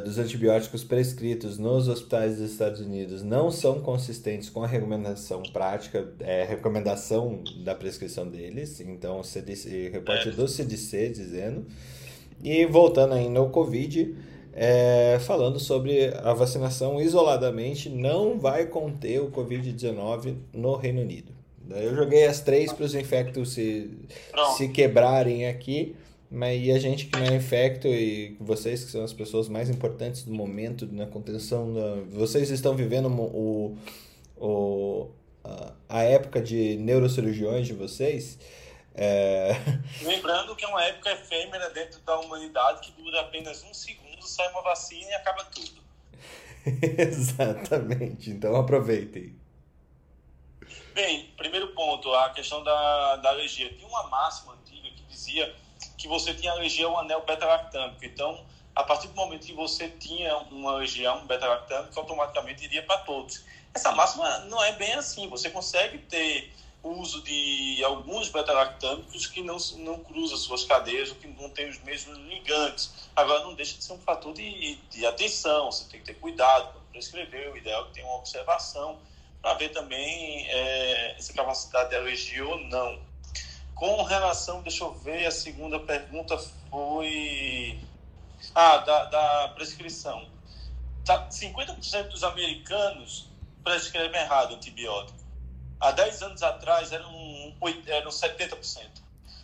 A: dos antibióticos prescritos nos hospitais dos Estados Unidos não são consistentes com a recomendação prática, é, recomendação da prescrição deles. Então, o CDC, reporte do CDC dizendo. E voltando ainda ao Covid, é, falando sobre a vacinação isoladamente não vai conter o Covid-19 no Reino Unido. Eu joguei as três para os infectos se, se quebrarem aqui. Mas e a gente que não é infecto e vocês que são as pessoas mais importantes do momento na contenção, da... vocês estão vivendo o, o, a época de neurocirurgiões de vocês. É...
C: Lembrando que é uma época efêmera dentro da humanidade que dura apenas um segundo, sai uma vacina e acaba tudo.
A: Exatamente, então aproveitem.
C: Bem, primeiro ponto, a questão da, da alergia. Tinha uma máxima antiga que dizia que você tinha alergia ao anel beta-lactâmico. Então, a partir do momento que você tinha uma alergia a um beta-lactâmico, automaticamente iria para todos. Essa máxima não é bem assim. Você consegue ter uso de alguns beta-lactâmicos que não, não cruzam suas cadeias ou que não têm os mesmos ligantes. Agora, não deixa de ser um fator de, de atenção. Você tem que ter cuidado para prescrever. O ideal é que tenha uma observação para ver também é, essa capacidade de alergia ou não. Com relação, deixa eu ver, a segunda pergunta foi. Ah, da, da prescrição. 50% tá, dos americanos prescrevem errado antibiótico. Há 10 anos atrás eram, eram 70%.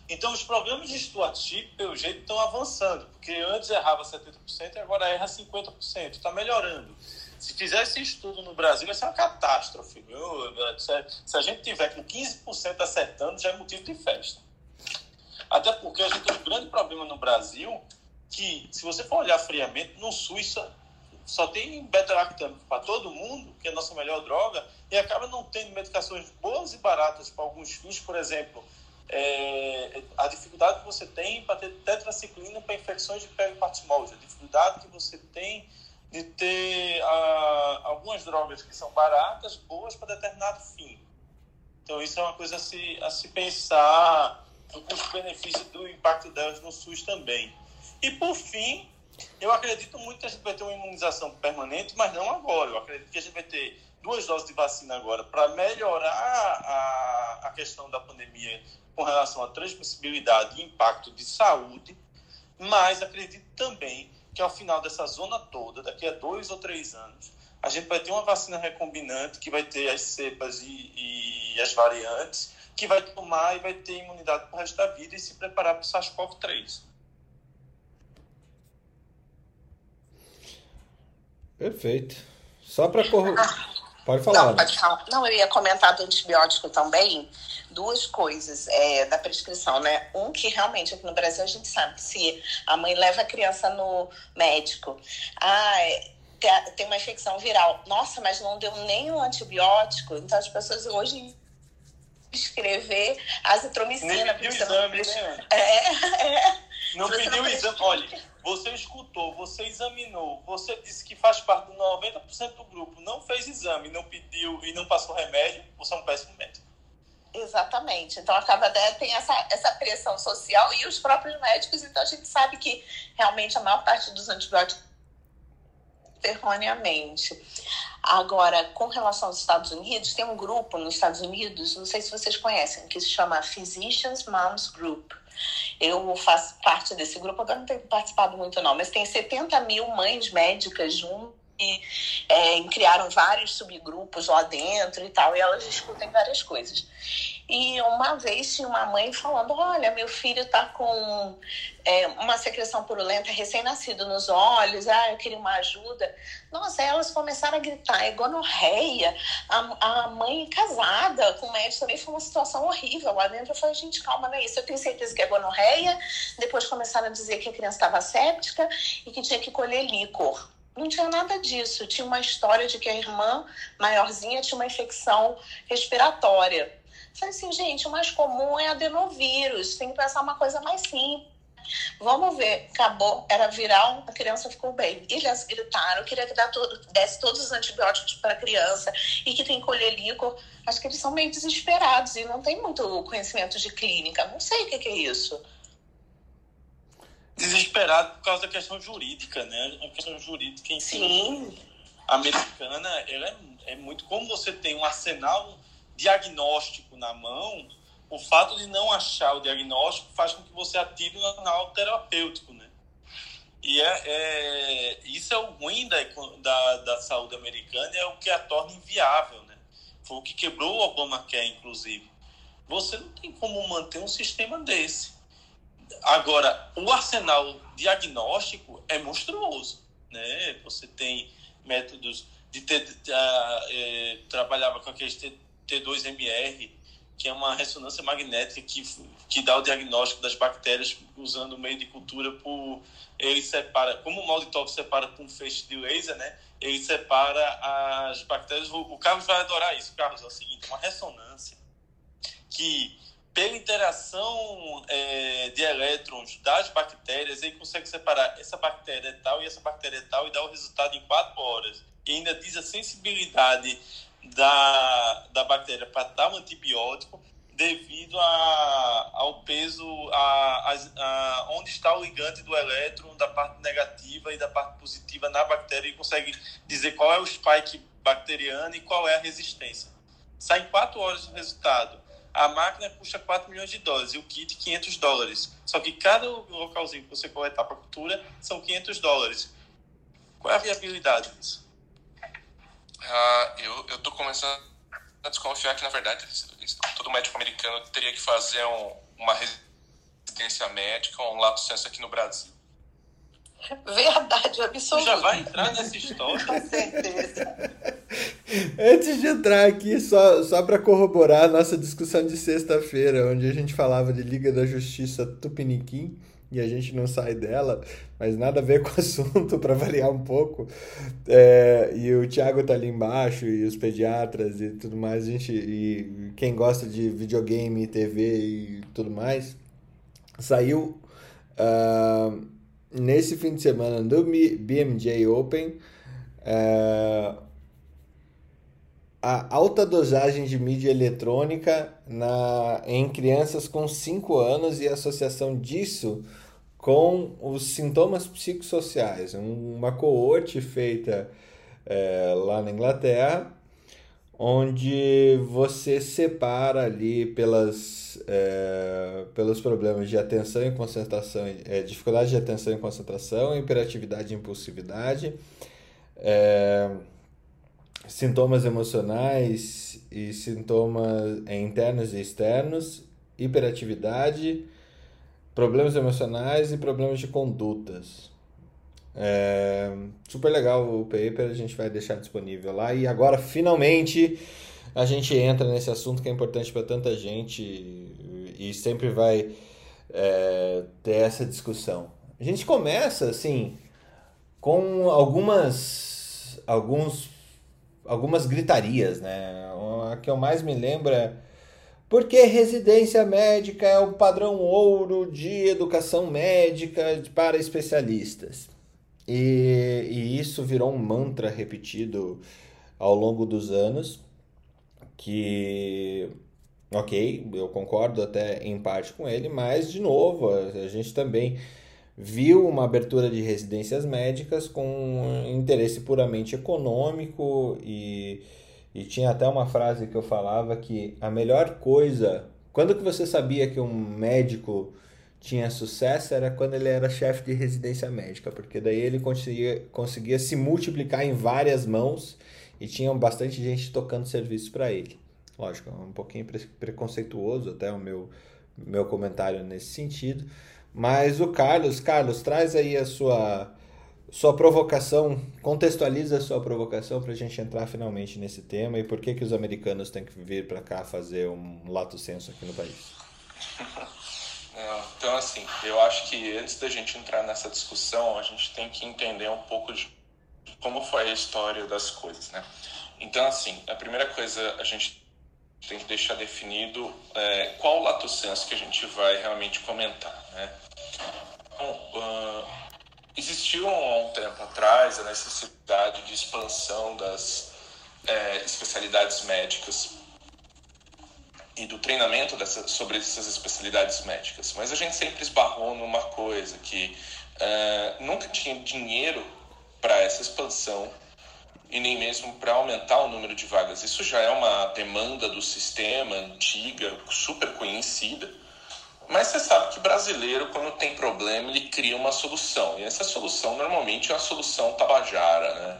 C: Então, os programas de stewardship, pelo jeito, estão avançando, porque antes errava 70% e agora erra 50%. Está melhorando. Se fizer esse estudo no Brasil, vai ser uma catástrofe. Viu? Se a gente tiver com 15% acertando, já é motivo de festa. Até porque a gente tem um grande problema no Brasil, que se você for olhar friamente, no SUS só, só tem beta-lactâmico para todo mundo, que é a nossa melhor droga, e acaba não tendo medicações boas e baratas para alguns fins, por exemplo, é, a dificuldade que você tem para ter tetraciclina para infecções de peripartimose, a dificuldade que você tem de ter ah, algumas drogas que são baratas, boas para determinado fim. Então, isso é uma coisa a se, a se pensar o custo-benefício do impacto delas no SUS também. E, por fim, eu acredito muito que a gente vai ter uma imunização permanente, mas não agora. Eu acredito que a gente vai ter duas doses de vacina agora para melhorar a, a questão da pandemia com relação à transmissibilidade e impacto de saúde, mas acredito também que ao final dessa zona toda, daqui a dois ou três anos, a gente vai ter uma vacina recombinante que vai ter as cepas e, e as variantes, que vai tomar e vai ter imunidade para o resto da vida e se preparar para o SARS-CoV-3.
A: Perfeito. Só para correr. Pode falar.
F: Não, pode falar. Não, eu ia comentar do antibiótico também. Duas coisas é, da prescrição, né? Um que realmente aqui no Brasil a gente sabe que se a mãe leva a criança no médico, ah, é, tem uma infecção viral. Nossa, mas não deu nenhum antibiótico. Então as pessoas hoje escrever azitromicina.
C: Nem pediu exame, né?
F: É, é.
C: Não pediu exame. Olha, você escutou, você examinou, você disse que faz parte de 90% do grupo, não fez exame, não pediu e não passou remédio, você é um péssimo médico.
F: Exatamente. Então acaba até tem essa, essa pressão social e os próprios médicos, então a gente sabe que realmente a maior parte dos antibióticos erroneamente. Agora, com relação aos Estados Unidos, tem um grupo nos Estados Unidos, não sei se vocês conhecem, que se chama Physicians Moms Group. Eu faço parte desse grupo, agora não tenho participado muito não, mas tem 70 mil mães médicas junto e é, criaram vários subgrupos lá dentro e tal, e elas discutem várias coisas. E uma vez tinha uma mãe falando: Olha, meu filho está com é, uma secreção purulenta recém-nascido nos olhos, ah, eu queria uma ajuda. Nossa, elas começaram a gritar: é gonorreia. A, a mãe casada com o médico também foi uma situação horrível lá dentro. Eu falei: Gente, calma, não é isso. Eu tenho certeza que é gonorreia. Depois começaram a dizer que a criança estava séptica e que tinha que colher líquor. Não tinha nada disso. Tinha uma história de que a irmã maiorzinha tinha uma infecção respiratória. Falei assim, gente, o mais comum é adenovírus, tem que pensar uma coisa mais simples. Vamos ver, acabou, era viral, a criança ficou bem. Eles gritaram, queria que desse todos os antibióticos para a criança e que tem que colher líquor. Acho que eles são meio desesperados e não tem muito conhecimento de clínica. Não sei o que, que é isso.
C: Desesperado por causa da questão jurídica, né? A questão jurídica em si.
F: Sim.
C: Americana, ela é, é muito. Como você tem um arsenal diagnóstico na mão, o fato de não achar o diagnóstico faz com que você atire no canal terapêutico, né? E é, é, isso é o ruim da, da, da saúde americana, é o que a torna inviável, né? Foi o que quebrou o Obamacare, inclusive. Você não tem como manter um sistema desse. Agora, o arsenal diagnóstico é monstruoso, né? Você tem métodos de ter, uh, é, trabalhava com aqueles T2MR, que é uma ressonância magnética que, que dá o diagnóstico das bactérias usando o meio de cultura por ele separa, como o Malditox separa com um feixe de laser, né? Ele separa as bactérias. O, o Carlos vai adorar isso. Carlos, é o seguinte, uma ressonância que pela interação é, de elétrons das bactérias, ele consegue separar essa bactéria é tal e essa bactéria é tal e dá o resultado em quatro horas. E ainda diz a sensibilidade da, da bactéria para dar um antibiótico devido a, ao peso, a, a, a, onde está o ligante do elétron, da parte negativa e da parte positiva na bactéria e consegue dizer qual é o spike bacteriano e qual é a resistência. Sai em 4 horas o resultado. A máquina custa 4 milhões de dólares e o kit 500 dólares. Só que cada localzinho que você coletar para cultura são 500 dólares. Qual é a viabilidade disso?
E: Ah, eu, eu tô começando a desconfiar que, na verdade, todo médico americano teria que fazer um, uma residência médica, um lapso senso aqui no Brasil.
F: Verdade absoluta.
C: Já vai entrar nessa história?
F: Com certeza.
A: Antes de entrar aqui, só, só para corroborar a nossa discussão de sexta-feira, onde a gente falava de Liga da Justiça Tupiniquim, e a gente não sai dela, mas nada a ver com o assunto para variar um pouco. É, e o Thiago tá ali embaixo, e os pediatras e tudo mais, a gente, e quem gosta de videogame, TV e tudo mais, saiu uh, nesse fim de semana do BMJ Open. Uh, a alta dosagem de mídia eletrônica na, em crianças com 5 anos e a associação disso com os sintomas psicossociais. Uma coorte feita é, lá na Inglaterra onde você separa ali pelas, é, pelos problemas de atenção e concentração, é, dificuldade de atenção e concentração, hiperatividade e impulsividade, é, sintomas emocionais e sintomas internos e externos, hiperatividade, problemas emocionais e problemas de condutas. É, super legal o paper, a gente vai deixar disponível lá. E agora, finalmente, a gente entra nesse assunto que é importante para tanta gente e sempre vai é, ter essa discussão. A gente começa, assim, com algumas, alguns, algumas gritarias, né? A que eu mais me lembro é porque residência médica é o padrão ouro de educação médica para especialistas. E, e isso virou um mantra repetido ao longo dos anos, que, ok, eu concordo até em parte com ele, mas, de novo, a gente também viu uma abertura de residências médicas com interesse puramente econômico e, e tinha até uma frase que eu falava que a melhor coisa, quando que você sabia que um médico tinha sucesso era quando ele era chefe de residência médica, porque daí ele conseguia, conseguia se multiplicar em várias mãos e tinha bastante gente tocando serviço para ele. Lógico, um pouquinho preconceituoso até o meu, meu comentário nesse sentido. Mas o Carlos, Carlos, traz aí a sua, sua provocação, contextualiza a sua provocação para a gente entrar finalmente nesse tema e por que, que os americanos têm que vir para cá fazer um lato senso aqui no país.
E: É, então, assim, eu acho que antes da gente entrar nessa discussão, a gente tem que entender um pouco de como foi a história das coisas, né? Então, assim, a primeira coisa a gente tem que deixar definido é, qual o lato senso que a gente vai realmente comentar, né? Existiu há um tempo atrás a necessidade de expansão das é, especialidades médicas e do treinamento dessa, sobre essas especialidades médicas. Mas a gente sempre esbarrou numa coisa que uh, nunca tinha dinheiro para essa expansão e nem mesmo para aumentar o número de vagas. Isso já é uma demanda do sistema antiga, super conhecida. Mas você sabe que brasileiro, quando tem problema, ele cria uma solução. E essa solução normalmente é uma solução tabajara, né?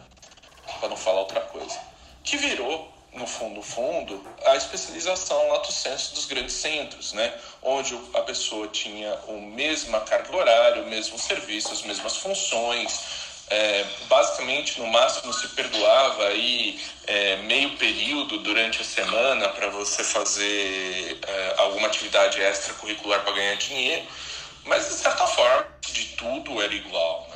E: Para não falar outra coisa. Que virou no fundo, fundo, a especialização lato senso dos grandes centros, né? onde a pessoa tinha a mesma carga horária, o mesmo serviço, as mesmas funções, é, basicamente no máximo se perdoava aí é, meio período durante a semana para você fazer é, alguma atividade extracurricular para ganhar dinheiro, mas de certa forma de tudo era igual,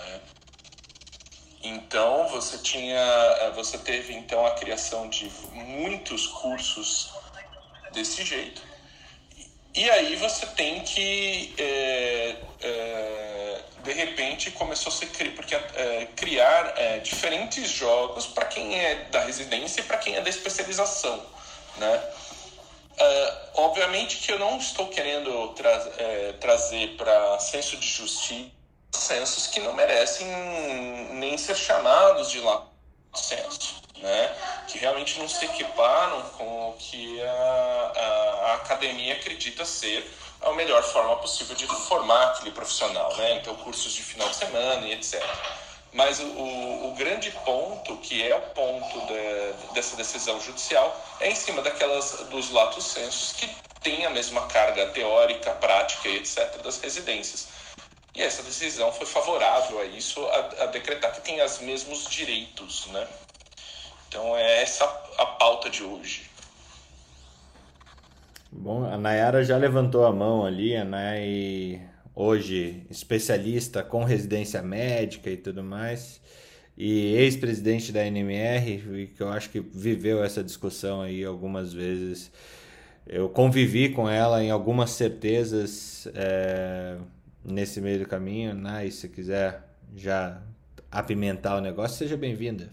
E: então você tinha, eh, você teve então a criação de muitos cursos desse jeito. E aí você tem que é, é, de repente começou a se criar, porque é, criar diferentes jogos para quem é da residência e para quem é da especialização, né? obviamente que eu não estou querendo tra trazer para senso de justiça censos que não merecem nem ser chamados de lá censo, né? que realmente não se equiparam com o que a, a, a, academia acredita ser a melhor forma possível de formar aquele profissional, né? então cursos de final de semana e etc. Mas o, o, grande ponto, que é o ponto de, dessa decisão judicial, é em cima daquelas dos latos censos que têm a mesma carga teórica, prática e etc. das residências. E essa decisão foi favorável a isso, a, a decretar que tem os mesmos direitos, né? Então é essa a pauta de hoje.
A: Bom, a Nayara já levantou a mão ali, a Nay hoje especialista com residência médica e tudo mais, e ex-presidente da NMR, que eu acho que viveu essa discussão aí algumas vezes. Eu convivi com ela em algumas certezas. É nesse meio do caminho? E se quiser já apimentar o negócio, seja bem-vinda.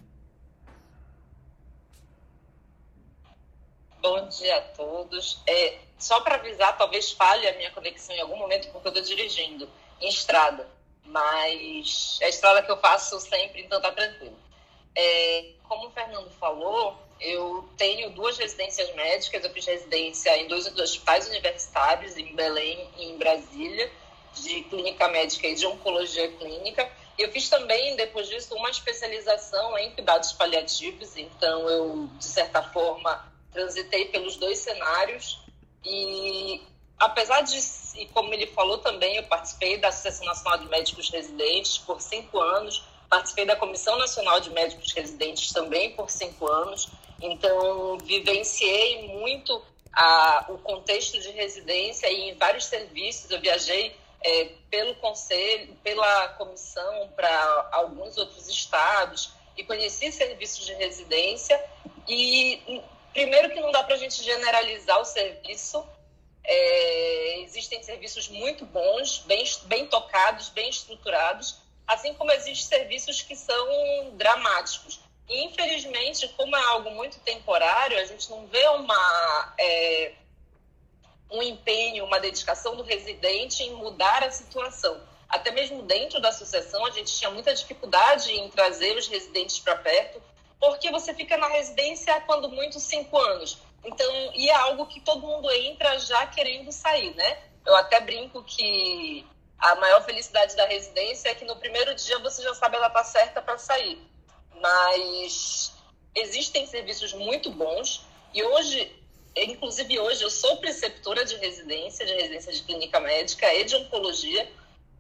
G: Bom dia a todos. É, só para avisar, talvez falhe a minha conexão em algum momento, porque eu estou dirigindo em estrada. Mas é a estrada que eu faço sempre, então tá tranquilo. É, como o Fernando falou, Eu tenho duas residências médicas, eu fiz residência em dois hospitais universitários, em Belém e em Brasília, de clínica médica e de oncologia clínica. E eu fiz também, depois disso, uma especialização em cuidados paliativos, então eu, de certa forma, transitei pelos dois cenários e apesar de, e como ele falou também, eu participei da Associação Nacional de Médicos Residentes por cinco anos, participei da Comissão Nacional de Médicos Residentes também por cinco anos, então vivenciei muito a, o contexto de residência e em vários serviços eu viajei é, pelo conselho, pela comissão para alguns outros estados e conheci serviços de residência e primeiro que não dá para a gente generalizar o serviço é, existem serviços muito bons, bem, bem tocados, bem estruturados, assim como existem serviços que são dramáticos. E, infelizmente, como é algo muito temporário, a gente não vê uma, é, um empenho, uma dedicação do residente em mudar a situação. Até mesmo dentro da associação, a gente tinha muita dificuldade em trazer os residentes para perto, porque você fica na residência quando muito, cinco anos. Então, e é algo que todo mundo entra já querendo sair, né? Eu até brinco que a maior felicidade da residência é que no primeiro dia você já sabe ela tá certa para sair. Mas existem serviços muito bons e hoje, inclusive hoje, eu sou preceptora de residência, de residência de clínica médica e de oncologia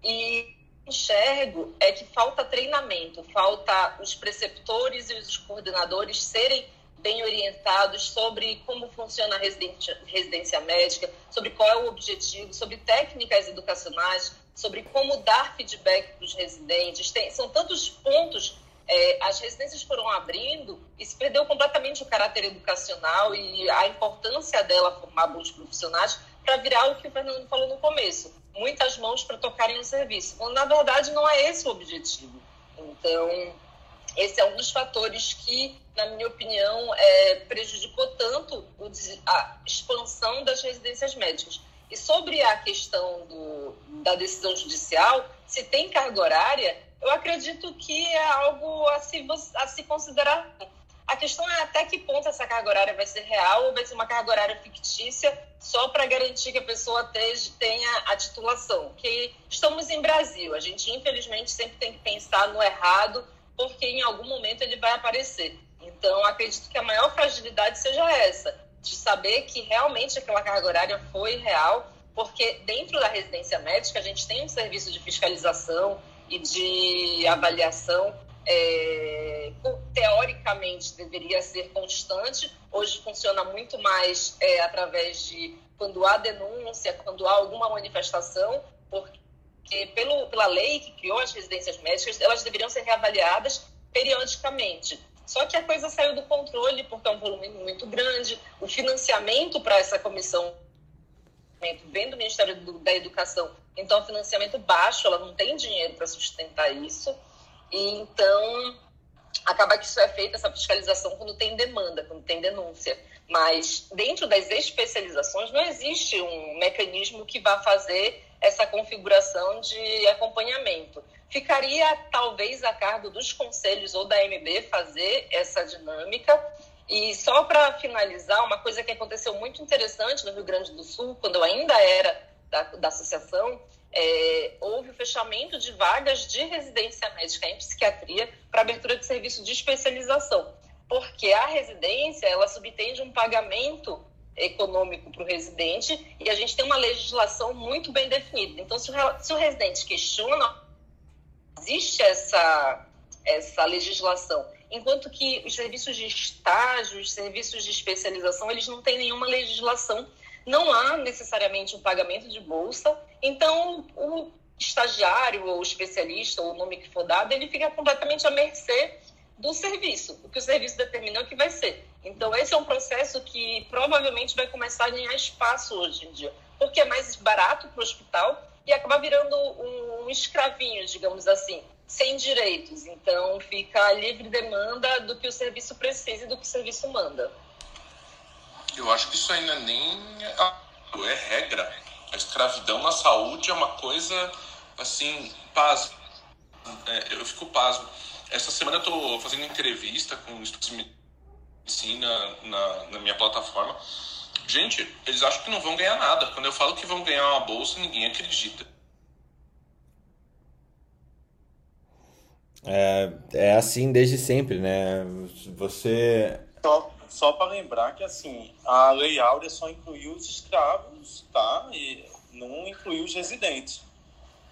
G: e enxergo é que falta treinamento, falta os preceptores e os coordenadores serem bem orientados sobre como funciona a residência, residência médica, sobre qual é o objetivo, sobre técnicas educacionais, sobre como dar feedback para os residentes. Tem, são tantos pontos. É, as residências foram abrindo e se perdeu completamente o caráter educacional e a importância dela formar bons profissionais para virar o que o Fernando falou no começo, muitas mãos para tocarem o serviço. Quando, na verdade, não é esse o objetivo. Então, esse é um dos fatores que, na minha opinião, é, prejudicou tanto a expansão das residências médicas. E sobre a questão do, da decisão judicial, se tem carga horária, eu acredito que é algo a se, a se considerar. A questão é até que ponto essa carga horária vai ser real ou vai ser uma carga horária fictícia só para garantir que a pessoa tenha a titulação. Que estamos em Brasil, a gente infelizmente sempre tem que pensar no errado porque em algum momento ele vai aparecer. Então, acredito que a maior fragilidade seja essa, de saber que realmente aquela carga horária foi real, porque dentro da residência médica a gente tem um serviço de fiscalização e de avaliação é, teoricamente deveria ser constante, hoje funciona muito mais é, através de quando há denúncia, quando há alguma manifestação, porque pelo, pela lei que criou as residências médicas, elas deveriam ser reavaliadas periodicamente. Só que a coisa saiu do controle porque é um volume muito grande. O financiamento para essa comissão vem do Ministério da Educação, então é financiamento baixo, ela não tem dinheiro para sustentar isso. E então acaba que isso é feito, essa fiscalização, quando tem demanda, quando tem denúncia. Mas dentro das especializações não existe um mecanismo que vá fazer essa configuração de acompanhamento. Ficaria talvez a cargo dos conselhos ou da MB fazer essa dinâmica. E só para finalizar, uma coisa que aconteceu muito interessante no Rio Grande do Sul, quando eu ainda era da, da associação, é, houve o fechamento de vagas de residência médica em psiquiatria para abertura de serviço de especialização, porque a residência ela subtende um pagamento econômico para o residente e a gente tem uma legislação muito bem definida. Então, se o, se o residente questiona, existe essa, essa legislação. Enquanto que os serviços de estágio, os serviços de especialização, eles não têm nenhuma legislação. Não há necessariamente um pagamento de bolsa. Então, o estagiário ou especialista, ou o nome que for dado, ele fica completamente à mercê do serviço. O que o serviço determina o que vai ser. Então, esse é um processo que provavelmente vai começar a ganhar espaço hoje em dia, porque é mais barato para o hospital e acaba virando um escravinho, digamos assim, sem direitos. Então, fica a livre demanda do que o serviço precisa e do que o serviço manda.
E: Eu acho que isso ainda nem é regra. A escravidão na saúde é uma coisa, assim, pasmo. É, eu fico pasmo. Essa semana eu estou fazendo entrevista com estudos sim na, na, na minha plataforma. Gente, eles acham que não vão ganhar nada. Quando eu falo que vão ganhar uma bolsa, ninguém acredita.
A: É, é assim desde sempre, né? Você.
C: Só, só para lembrar que assim, a Lei Áurea só incluiu os escravos, tá? E não incluiu os residentes.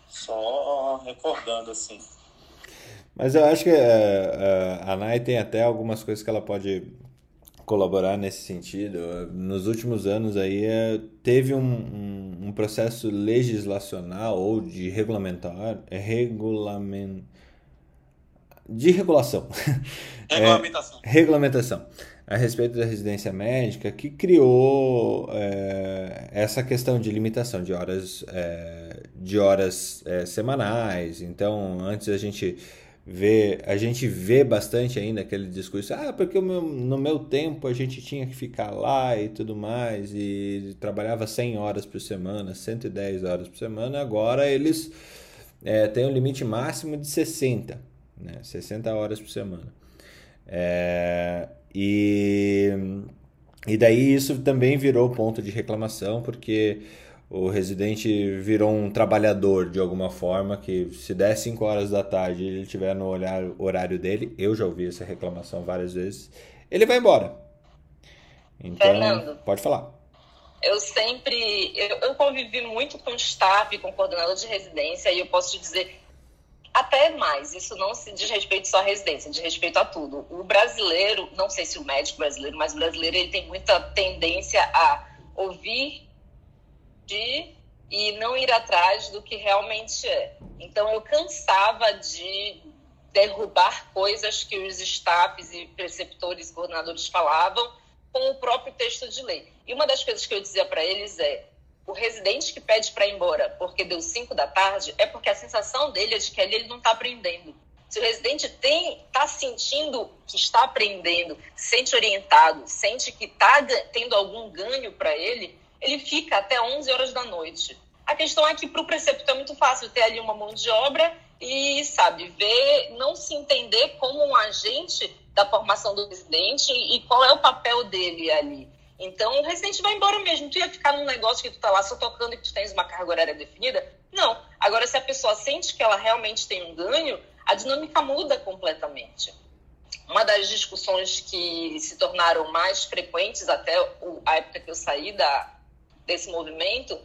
C: Só recordando assim.
A: Mas eu acho que é, a NAI tem até algumas coisas que ela pode colaborar nesse sentido. Nos últimos anos aí é, teve um, um, um processo legislacional ou de regulamentar, é regulamen, de regulação.
C: Regulamentação.
A: É, regulamentação a respeito da residência médica que criou é, essa questão de limitação de horas é, de horas é, semanais. Então, antes a gente vê a gente vê bastante ainda aquele discurso ah porque meu, no meu tempo a gente tinha que ficar lá e tudo mais e trabalhava 100 horas por semana 110 horas por semana agora eles é, têm um limite máximo de 60 né 60 horas por semana é, e e daí isso também virou ponto de reclamação porque o residente virou um trabalhador de alguma forma que se der 5 horas da tarde e ele estiver no olhar, horário dele, eu já ouvi essa reclamação várias vezes, ele vai embora. Então, Fernando, pode falar.
G: Eu sempre, eu, eu convivi muito com staff, com coordenador de residência e eu posso te dizer até mais, isso não se diz respeito só à residência, diz respeito a tudo. O brasileiro, não sei se o médico brasileiro, mas o brasileiro ele tem muita tendência a ouvir de e não ir atrás do que realmente é. Então eu cansava de derrubar coisas que os staffs e preceptores, coordenadores falavam com o próprio texto de lei. E uma das coisas que eu dizia para eles é: o residente que pede para ir embora porque deu 5 da tarde é porque a sensação dele é de que ali ele não está aprendendo. Se o residente tem está sentindo que está aprendendo, sente orientado, sente que está tendo algum ganho para ele, ele fica até 11 horas da noite. A questão é que para o preceptor é muito fácil ter ali uma mão de obra e, sabe, ver, não se entender como um agente da formação do residente e qual é o papel dele ali. Então, o residente vai embora mesmo. Tu ia ficar num negócio que tu tá lá só tocando e que tu tens uma carga horária definida? Não. Agora, se a pessoa sente que ela realmente tem um ganho, a dinâmica muda completamente. Uma das discussões que se tornaram mais frequentes até a época que eu saí da, desse movimento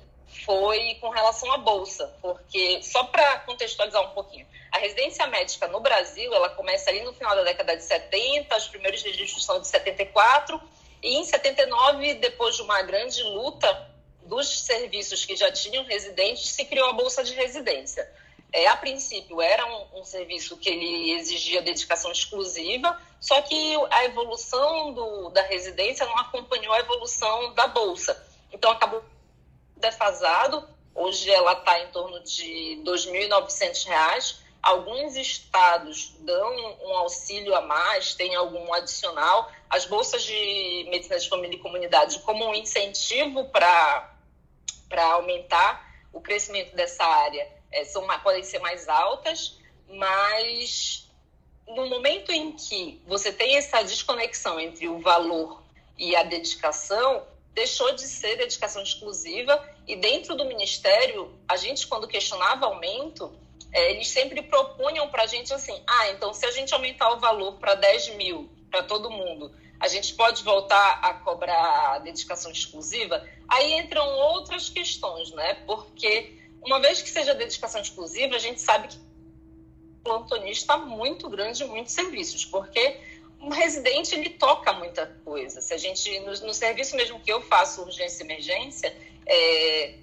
G: foi com relação à bolsa, porque só para contextualizar um pouquinho, a residência médica no Brasil, ela começa ali no final da década de 70, os primeiros registros são de 74, e em 79, depois de uma grande luta dos serviços que já tinham residentes, se criou a bolsa de residência. É, a princípio era um, um, serviço que ele exigia dedicação exclusiva, só que a evolução do, da residência não acompanhou a evolução da bolsa. Então acabou defasado. Hoje ela está em torno de R$ 2.900. Alguns estados dão um auxílio a mais, tem algum adicional. As bolsas de medicina de família e comunidade como um incentivo para aumentar o crescimento dessa área é, são, podem ser mais altas, mas no momento em que você tem essa desconexão entre o valor e a dedicação, deixou de ser dedicação exclusiva e dentro do ministério, a gente quando questionava aumento, é, eles sempre propunham para a gente assim, ah, então se a gente aumentar o valor para 10 mil para todo mundo, a gente pode voltar a cobrar dedicação exclusiva? Aí entram outras questões, né? Porque uma vez que seja dedicação exclusiva, a gente sabe que o plantonista muito grande muitos serviços, porque um residente ele toca muita coisa. Se a gente no, no serviço mesmo que eu faço urgência e emergência, é,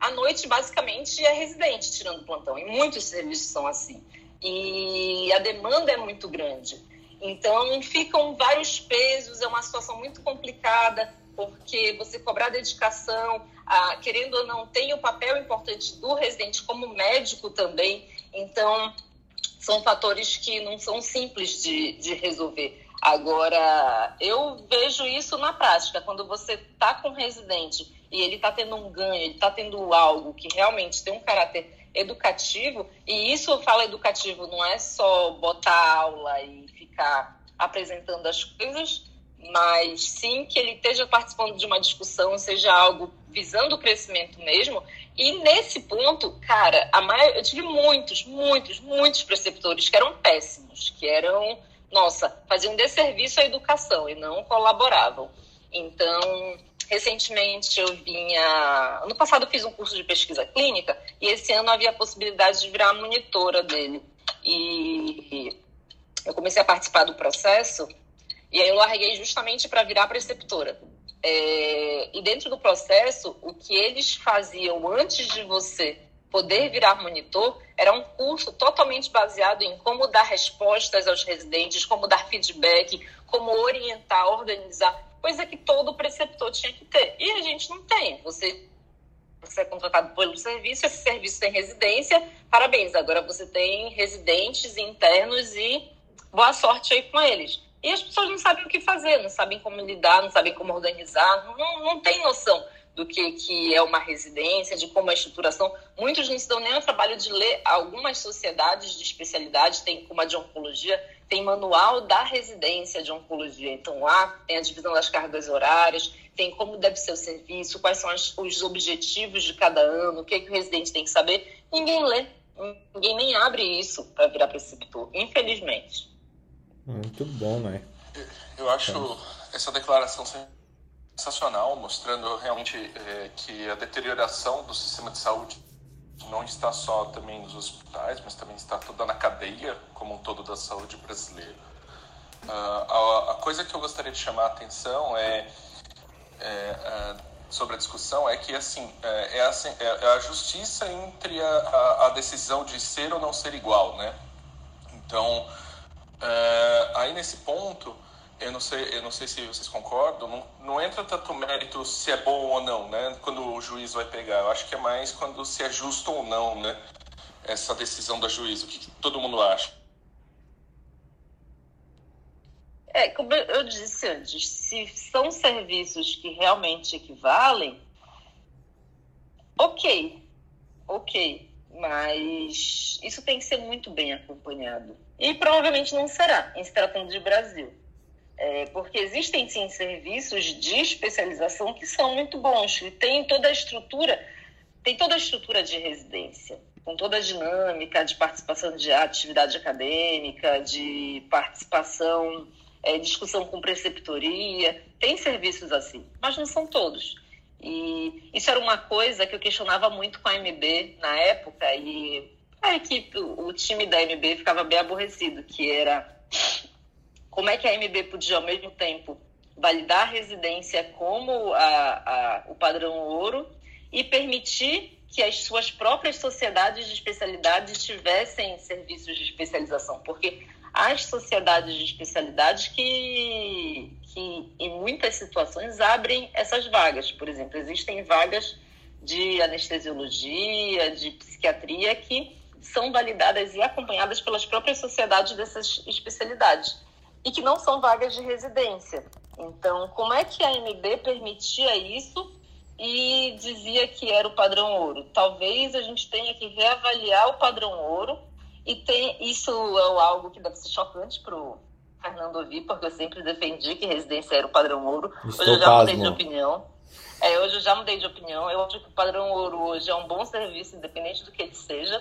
G: à noite basicamente é residente tirando plantão. E muitos serviços são assim. E a demanda é muito grande. Então ficam vários pesos. É uma situação muito complicada porque você cobrar dedicação, a, querendo ou não, tem o papel importante do residente como médico também. Então, são fatores que não são simples de, de resolver. Agora, eu vejo isso na prática, quando você está com residente e ele está tendo um ganho, ele está tendo algo que realmente tem um caráter educativo, e isso eu falo educativo, não é só botar aula e ficar apresentando as coisas, mas sim que ele esteja participando de uma discussão, seja algo visando o crescimento mesmo. E nesse ponto, cara, a maior, eu tive muitos, muitos, muitos preceptores que eram péssimos, que eram, nossa, faziam desserviço à educação e não colaboravam. Então, recentemente eu vinha. Ano passado eu fiz um curso de pesquisa clínica e esse ano havia a possibilidade de virar monitora dele. E eu comecei a participar do processo e aí eu larguei justamente para virar preceptora. É, e dentro do processo, o que eles faziam antes de você poder virar monitor era um curso totalmente baseado em como dar respostas aos residentes, como dar feedback, como orientar, organizar, coisa que todo preceptor tinha que ter. E a gente não tem. Você, você é contratado pelo serviço, esse serviço tem residência, parabéns. Agora você tem residentes internos e boa sorte aí com eles. E as pessoas não sabem o que fazer, não sabem como lidar, não sabem como organizar, não, não tem noção do que, que é uma residência, de como é a estruturação. Muitos não se dão nem ao trabalho de ler algumas sociedades de especialidade, tem como a de oncologia, tem manual da residência de oncologia. Então lá tem a divisão das cargas horárias, tem como deve ser o serviço, quais são as, os objetivos de cada ano, o que, é que o residente tem que saber. Ninguém lê, ninguém nem abre isso para virar preceptor, infelizmente.
A: Muito bom, né?
E: Eu acho essa declaração sensacional, mostrando realmente é, que a deterioração do sistema de saúde não está só também nos hospitais, mas também está toda na cadeia como um todo da saúde brasileira. Uh, a, a, coisa que eu gostaria de chamar a atenção é, é, é sobre a discussão é que assim é, é, assim, é, é a justiça entre a, a, a decisão de ser ou não ser igual, né? Então é, aí nesse ponto, eu não sei, eu não sei se vocês concordam, não, não entra tanto mérito se é bom ou não, né? Quando o juiz vai pegar, eu acho que é mais quando se é justo ou não, né? Essa decisão da juiz, o que, que todo mundo acha?
G: É, como eu disse antes, se são serviços que realmente equivalem, ok, ok, mas isso tem que ser muito bem acompanhado. E provavelmente não será, em se tratando de Brasil. É, porque existem sim serviços de especialização que são muito bons, e tem toda a estrutura, tem toda a estrutura de residência, com toda a dinâmica de participação de atividade acadêmica, de participação, é, discussão com preceptoria, tem serviços assim, mas não são todos. E isso era uma coisa que eu questionava muito com a MB na época, e a equipe, o time da MB ficava bem aborrecido, que era como é que a MB podia ao mesmo tempo validar a residência como a, a, o padrão ouro e permitir que as suas próprias sociedades de especialidade tivessem serviços de especialização, porque as sociedades de especialidade que, que em muitas situações abrem essas vagas. Por exemplo, existem vagas de anestesiologia, de psiquiatria que são validadas e acompanhadas pelas próprias sociedades dessas especialidades e que não são vagas de residência. Então, como é que a MB permitia isso e dizia que era o padrão ouro? Talvez a gente tenha que reavaliar o padrão ouro e tem isso é algo que deve ser chocante para o Fernando ouvir, porque eu sempre defendi que residência era o padrão ouro.
A: Estou
G: hoje eu já
A: pasmo.
G: mudei de opinião. É, hoje eu já mudei de opinião. Eu acho que o padrão ouro hoje é um bom serviço, independente do que ele seja.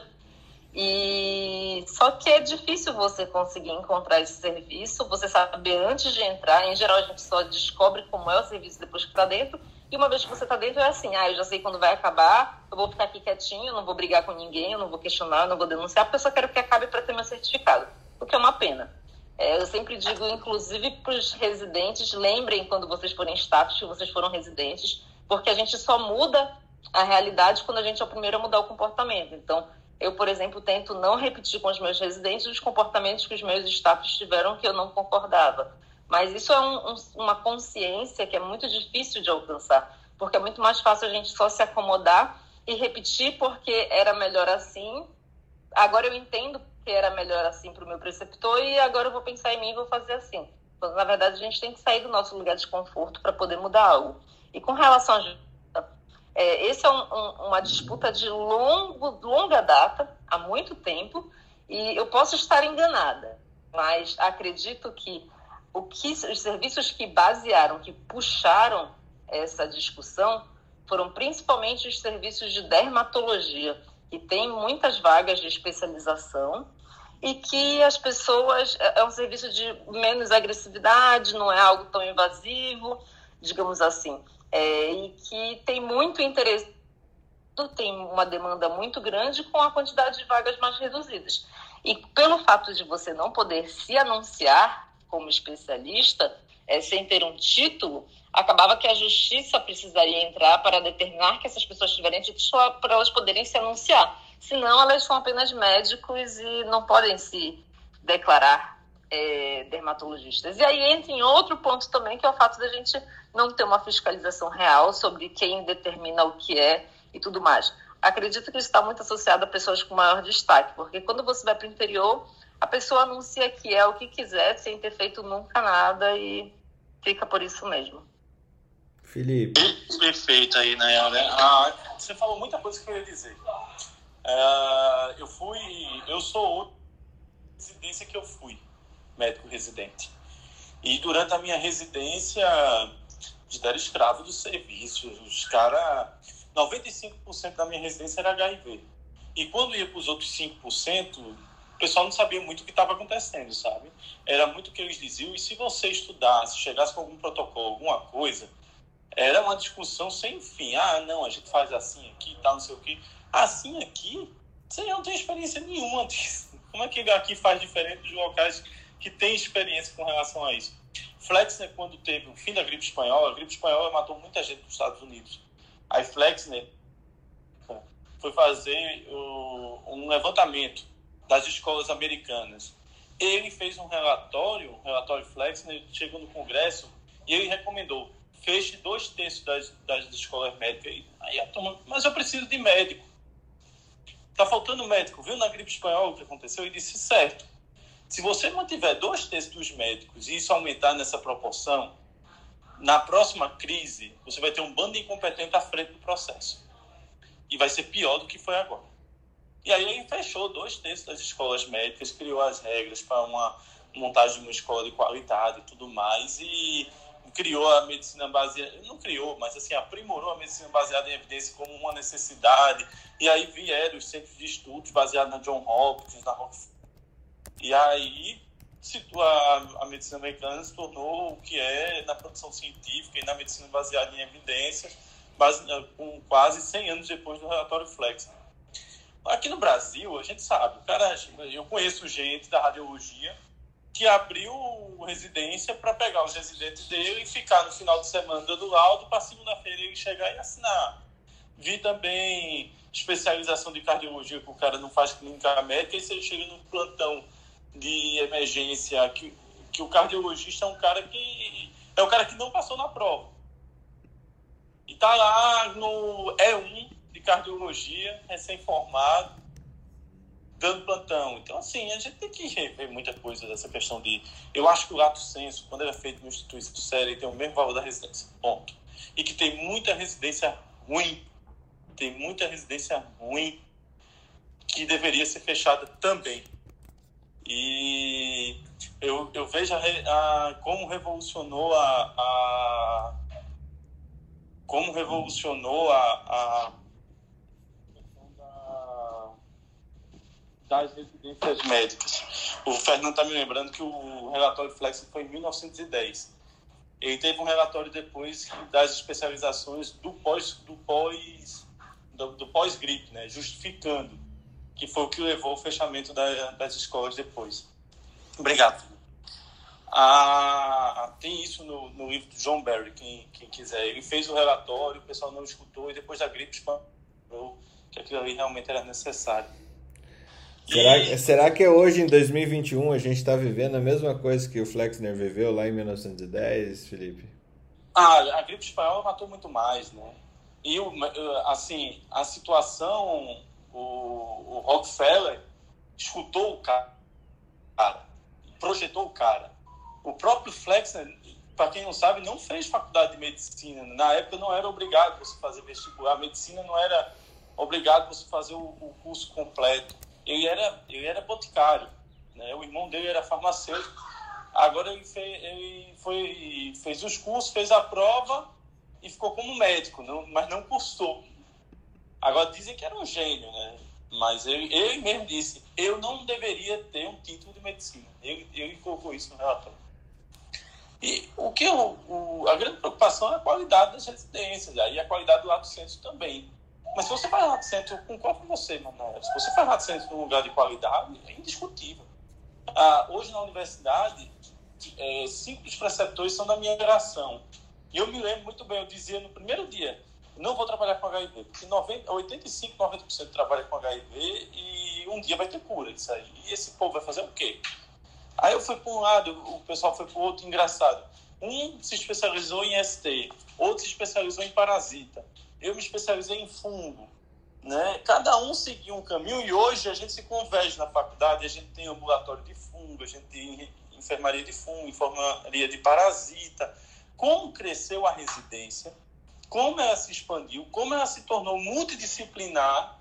G: E só que é difícil você conseguir encontrar esse serviço, você saber antes de entrar. Em geral, a gente só descobre como é o serviço depois que está dentro. E uma vez que você está dentro, é assim: ah, eu já sei quando vai acabar, eu vou ficar aqui quietinho, não vou brigar com ninguém, eu não vou questionar, eu não vou denunciar, porque eu só quero que acabe para ter meu certificado. O que é uma pena. É, eu sempre digo, inclusive, para os residentes: lembrem quando vocês forem status que vocês foram residentes, porque a gente só muda a realidade quando a gente é o primeiro a mudar o comportamento. Então, eu, por exemplo, tento não repetir com os meus residentes os comportamentos que os meus staffs tiveram que eu não concordava. Mas isso é um, um, uma consciência que é muito difícil de alcançar, porque é muito mais fácil a gente só se acomodar e repetir porque era melhor assim. Agora eu entendo que era melhor assim para o meu preceptor e agora eu vou pensar em mim e vou fazer assim. Quando, na verdade, a gente tem que sair do nosso lugar de conforto para poder mudar algo. E com relação a é, esse é um, um, uma disputa de longo, longa data, há muito tempo, e eu posso estar enganada, mas acredito que o que os serviços que basearam, que puxaram essa discussão foram principalmente os serviços de dermatologia, que tem muitas vagas de especialização e que as pessoas é, é um serviço de menos agressividade, não é algo tão invasivo, digamos assim, é, e que tem muito interesse, tem uma demanda muito grande com a quantidade de vagas mais reduzidas. E pelo fato de você não poder se anunciar como especialista, é, sem ter um título, acabava que a justiça precisaria entrar para determinar que essas pessoas tiverem título para elas poderem se anunciar. Senão, elas são apenas médicos e não podem se declarar é, dermatologistas. E aí entra em outro ponto também, que é o fato da gente não ter uma fiscalização real sobre quem determina o que é e tudo mais. Acredito que isso está muito associado a pessoas com maior destaque, porque quando você vai para o interior, a pessoa anuncia que é o que quiser, sem ter feito nunca nada e fica por isso mesmo.
A: Felipe.
C: Perfeito aí, né? Ah, você falou muita coisa que eu ia dizer. Uh, eu fui, eu sou residência que eu fui, médico residente. E durante a minha residência, era escravo do serviço. Os caras, 95% da minha residência era HIV. E quando ia para os outros 5%, o pessoal não sabia muito o que estava acontecendo, sabe? Era muito o que eles diziam. E se você estudasse, chegasse com algum protocolo, alguma coisa, era uma discussão sem fim. Ah, não, a gente faz assim aqui e tal, não sei o quê. Assim aqui, você não tem experiência nenhuma disso. Como é que aqui faz diferente dos locais que têm experiência com relação a isso? Flexner, quando teve o fim da gripe espanhola, a gripe espanhola matou muita gente nos Estados Unidos. Aí Flexner foi fazer o, um levantamento das escolas americanas. Ele fez um relatório, um relatório Flexner, chegou no Congresso e ele recomendou feche dois terços das, das escolas médicas. Aí a turma, mas eu preciso de médico. Tá faltando médico, viu na gripe espanhola o que aconteceu? E disse, certo. Se você mantiver dois terços dos médicos e isso aumentar nessa proporção, na próxima crise, você vai ter um bando incompetente à frente do processo. E vai ser pior do que foi agora. E aí ele fechou dois terços das escolas médicas, criou as regras para uma montagem de uma escola de qualidade e tudo mais, e criou a medicina baseada, não criou, mas assim, aprimorou a medicina baseada em evidência como uma necessidade. E aí vieram os centros de estudos baseados na John Hopkins, na Rockefeller. E aí a, a medicina americana se tornou o que é na produção científica e na medicina baseada em evidências, base, com quase 100 anos depois do relatório Flex. Aqui no Brasil, a gente sabe, cara, eu conheço gente da radiologia que abriu residência para pegar os residentes dele e ficar no final de semana dando laudo para segunda-feira ele chegar e assinar. Vi também especialização de cardiologia que o cara não faz clínica médica e se ele chega no plantão de emergência que, que o cardiologista é um cara que é o cara que não passou na prova. E tá lá no E1 de cardiologia, recém-formado, dando plantão. Então, assim, a gente tem que rever muita coisa dessa questão de. Eu acho que o lato senso, quando ele é feito no instituição séria, tem o mesmo valor da residência. Ponto. E que tem muita residência ruim. Tem muita residência ruim que deveria ser fechada também. E eu, eu vejo a, a, como revolucionou a, a como revolucionou a, a das residências médicas. O Fernando está me lembrando que o relatório Flex foi em 1910. Ele teve um relatório depois das especializações do pós do pós do, do pós-gripe, né, justificando que foi o que levou ao fechamento da, das escolas depois. Obrigado. Ah, tem isso no, no, livro do John Barry, quem, quem quiser. Ele fez o relatório, o pessoal não escutou e depois da gripe expandou que aquilo ali realmente era necessário.
A: Será, e... será que hoje, em 2021, a gente está vivendo a mesma coisa que o Flexner viveu lá em 1910, Felipe?
C: Ah, a gripe espanhola matou muito mais, né? E, assim, a situação, o, o Rockefeller escutou o cara, projetou o cara. O próprio Flexner, para quem não sabe, não fez faculdade de medicina. Na época não era obrigado você fazer vestibular. A medicina não era obrigado você fazer o, o curso completo ele era, ele era boticário, né? o irmão dele era farmacêutico. Agora ele, fez, ele foi, fez os cursos, fez a prova e ficou como médico, não, mas não cursou. Agora dizem que era um gênio, né? Mas ele, ele mesmo disse, eu não deveria ter um título de medicina. Ele, ele colocou isso no relatório. E o que eu, o, a grande preocupação é a qualidade das residências, aí a qualidade do lato centro também. Mas se você faz lato centro, concordo com você, Manuel, se você faz lato centro num lugar de qualidade, é indiscutível. Ah, hoje na universidade, é, cinco dos preceptores são da minha geração. E eu me lembro muito bem, eu dizia no primeiro dia, não vou trabalhar com HIV, porque 90, 85, 90% trabalha com HIV e um dia vai ter cura disso aí. E esse povo vai fazer o quê? Aí eu fui para um lado, o pessoal foi para o outro, engraçado. Um se especializou em ST, outro se especializou em parasita. Eu me especializei em fungo. Né? Cada um seguiu um caminho e hoje a gente se converge na faculdade, a gente tem ambulatório de fungo, a gente tem enfermaria de fungo, enfermaria de parasita. Como cresceu a residência, como ela se expandiu, como ela se tornou multidisciplinar.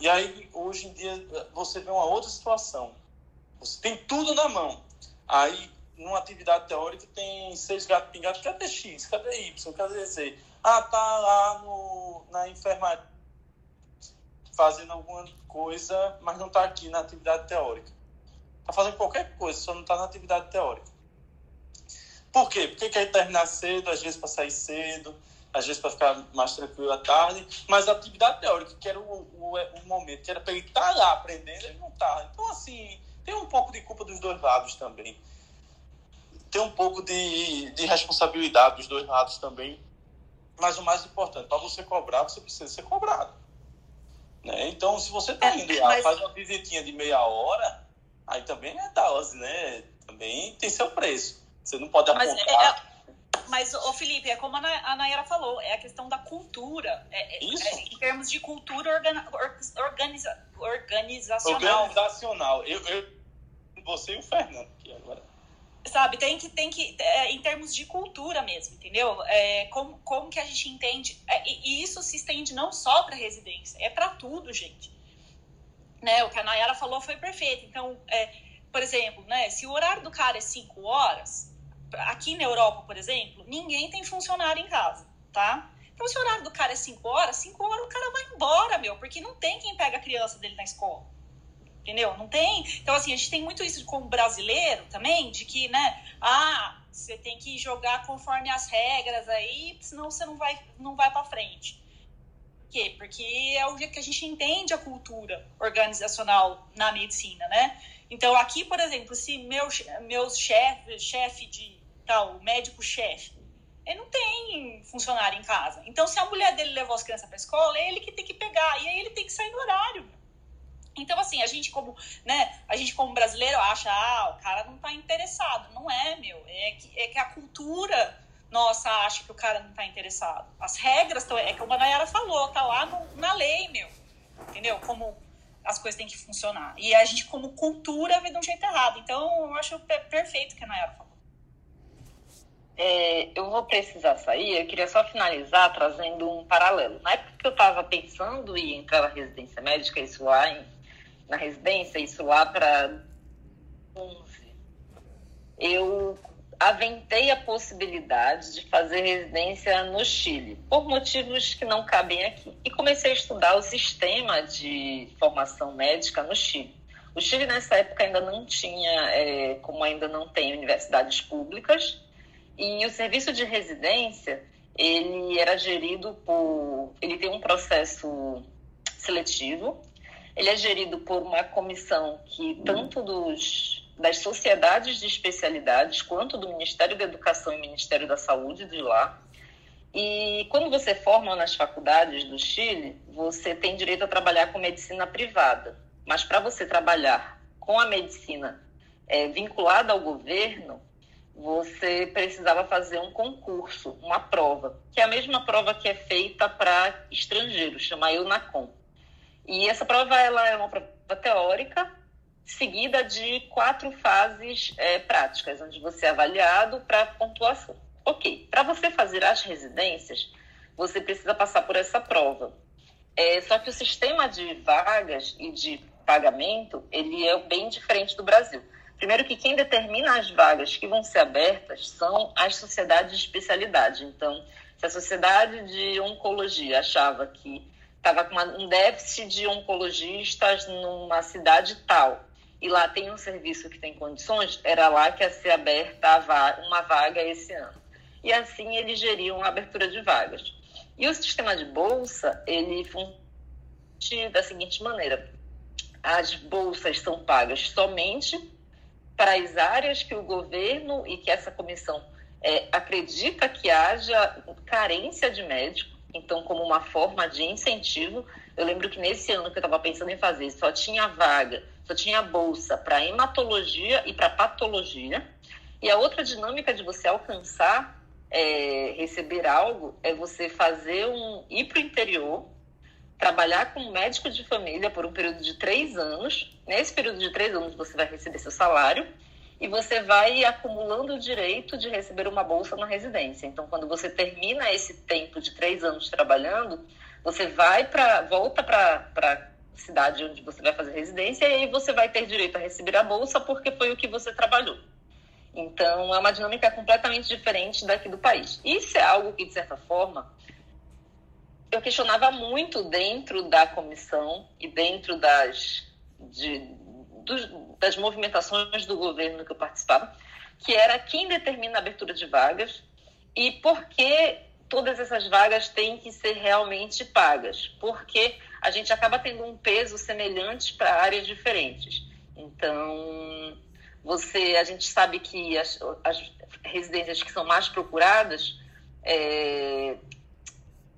C: E aí, hoje em dia, você vê uma outra situação você tem tudo na mão. Aí, numa atividade teórica, tem seis gatos pingados. Cadê X? Cadê Y? Cadê Z? Ah, tá lá no, na enfermaria fazendo alguma coisa, mas não está aqui na atividade teórica. Está fazendo qualquer coisa, só não está na atividade teórica. Por quê? Porque quer terminar cedo, às vezes para sair cedo, às vezes para ficar mais tranquilo à tarde, mas a atividade teórica, que era o, o, o momento, que era para ele estar tá lá aprendendo, ele não está. Então, assim, tem um pouco de culpa dos dois lados também. Tem um pouco de, de responsabilidade dos dois lados também. Mas o mais importante, para você cobrar, você precisa ser cobrado. Né? Então, se você está é, indo lá, mas... faz uma visitinha de meia hora, aí também é dose, né? Também tem seu preço. Você não pode apontar... Mas,
D: ô Felipe, é como a Nayara falou, é a questão da cultura. É, é,
C: Isso.
D: É, em termos de cultura organa, organiza, organizacional.
C: Organizacional. Eu, eu, você e o Fernando aqui agora.
D: Sabe, tem que, tem que é, em termos de cultura mesmo, entendeu? É, como, como que a gente entende. É, e, isso se estende não só para residência, é para tudo, gente. Né, o que a Nayara falou foi perfeito. Então, é, por exemplo, né, se o horário do cara é 5 horas, aqui na Europa, por exemplo, ninguém tem funcionário em casa, tá? Então, se o horário do cara é 5 horas, 5 horas o cara vai embora, meu, porque não tem quem pega a criança dele na escola entendeu? Não tem. Então, assim, a gente tem muito isso como brasileiro também, de que, né, ah, você tem que jogar conforme as regras aí, senão você não vai, não vai para frente. Por quê? Porque é o jeito que a gente entende a cultura organizacional na medicina, né? Então, aqui, por exemplo, se meu, meu chefe, chefe de tal, médico-chefe, ele não tem funcionário em casa. Então, se a mulher dele levou as crianças para escola, é ele que tem que pegar. E aí ele tem que sair no horário. Então, assim, a gente como, né, a gente como brasileiro acha, ah, o cara não tá interessado. Não é, meu. É que, é que a cultura nossa acha que o cara não tá interessado. As regras, tão, é como a Nayara falou, tá lá no, na lei, meu. Entendeu? Como as coisas têm que funcionar. E a gente, como cultura, vê de um jeito errado. Então, eu acho perfeito o que a Nayara falou.
G: É, eu vou precisar sair, eu queria só finalizar trazendo um paralelo. Na época que eu estava pensando em entrar na residência médica, isso lá em na residência, isso lá para 11, eu aventei a possibilidade de fazer residência no Chile, por motivos que não cabem aqui. E comecei a estudar o sistema de formação médica no Chile. O Chile, nessa época, ainda não tinha, é, como ainda não tem universidades públicas, e o serviço de residência, ele era gerido por... Ele tem um processo seletivo ele é gerido por uma comissão que tanto dos das sociedades de especialidades quanto do Ministério da Educação e Ministério da Saúde de lá. E quando você forma nas faculdades do Chile, você tem direito a trabalhar com medicina privada. Mas para você trabalhar com a medicina é, vinculada ao governo, você precisava fazer um concurso, uma prova, que é a mesma prova que é feita para estrangeiros, chama EUNACOM. E essa prova ela é uma prova teórica seguida de quatro fases é, práticas, onde você é avaliado para pontuação. Ok, para você fazer as residências, você precisa passar por essa prova. É, só que o sistema de vagas e de pagamento ele é bem diferente do Brasil. Primeiro que quem determina as vagas que vão ser abertas são as sociedades de especialidade. Então, se a sociedade de oncologia achava que estava com um déficit de oncologistas numa cidade tal, e lá tem um serviço que tem condições, era lá que ia ser aberta uma vaga esse ano. E assim eles geriam a abertura de vagas. E o sistema de bolsa, ele funciona da seguinte maneira: as bolsas são pagas somente para as áreas que o governo e que essa comissão é, acredita que haja carência de médico, então, como uma forma de incentivo. Eu lembro que nesse ano que eu estava pensando em fazer, só tinha vaga, só tinha bolsa para hematologia e para patologia. E a outra dinâmica de você alcançar, é, receber algo, é você fazer um ir para o interior trabalhar com um médico de família por um período de três anos. Nesse período de três anos, você vai receber seu salário e você vai acumulando o direito de receber uma bolsa na residência. Então, quando você termina esse tempo de três anos trabalhando, você vai para volta para a cidade onde você vai fazer residência e aí você vai ter direito a receber a bolsa porque foi o que você trabalhou. Então, é uma dinâmica completamente diferente daqui do país. Isso é algo que, de certa forma, eu questionava muito dentro da comissão e dentro das, de, dos, das movimentações do governo que eu participava, que era quem determina a abertura de vagas e por que todas essas vagas têm que ser realmente pagas, porque a gente acaba tendo um peso semelhante para áreas diferentes. Então, você, a gente sabe que as, as residências que são mais procuradas é,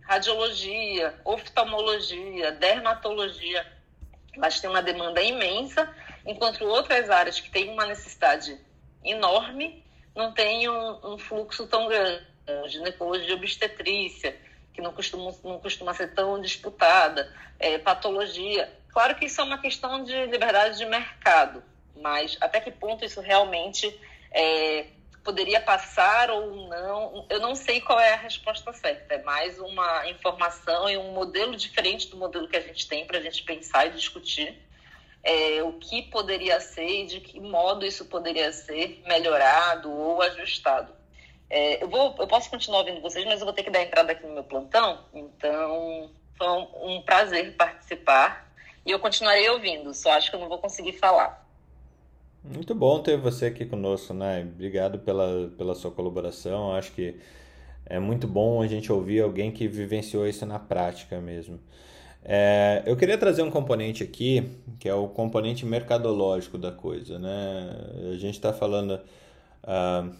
G: radiologia, oftalmologia, dermatologia, mas tem uma demanda imensa, enquanto outras áreas que têm uma necessidade enorme não têm um, um fluxo tão grande. Ginecologia obstetrícia, que não costuma, não costuma ser tão disputada, é, patologia. Claro que isso é uma questão de liberdade de mercado, mas até que ponto isso realmente é, poderia passar ou não. Eu não sei qual é a resposta certa. É mais uma informação e um modelo diferente do modelo que a gente tem para a gente pensar e discutir é, o que poderia ser e de que modo isso poderia ser melhorado ou ajustado. É, eu, vou, eu posso continuar ouvindo vocês, mas eu vou ter que dar entrada aqui no meu plantão. Então, foi um, um prazer participar e eu continuarei ouvindo, só acho que eu não vou conseguir falar.
A: Muito bom ter você aqui conosco, né? Obrigado pela, pela sua colaboração. Acho que é muito bom a gente ouvir alguém que vivenciou isso na prática mesmo. É, eu queria trazer um componente aqui, que é o componente mercadológico da coisa, né? A gente está falando, uh,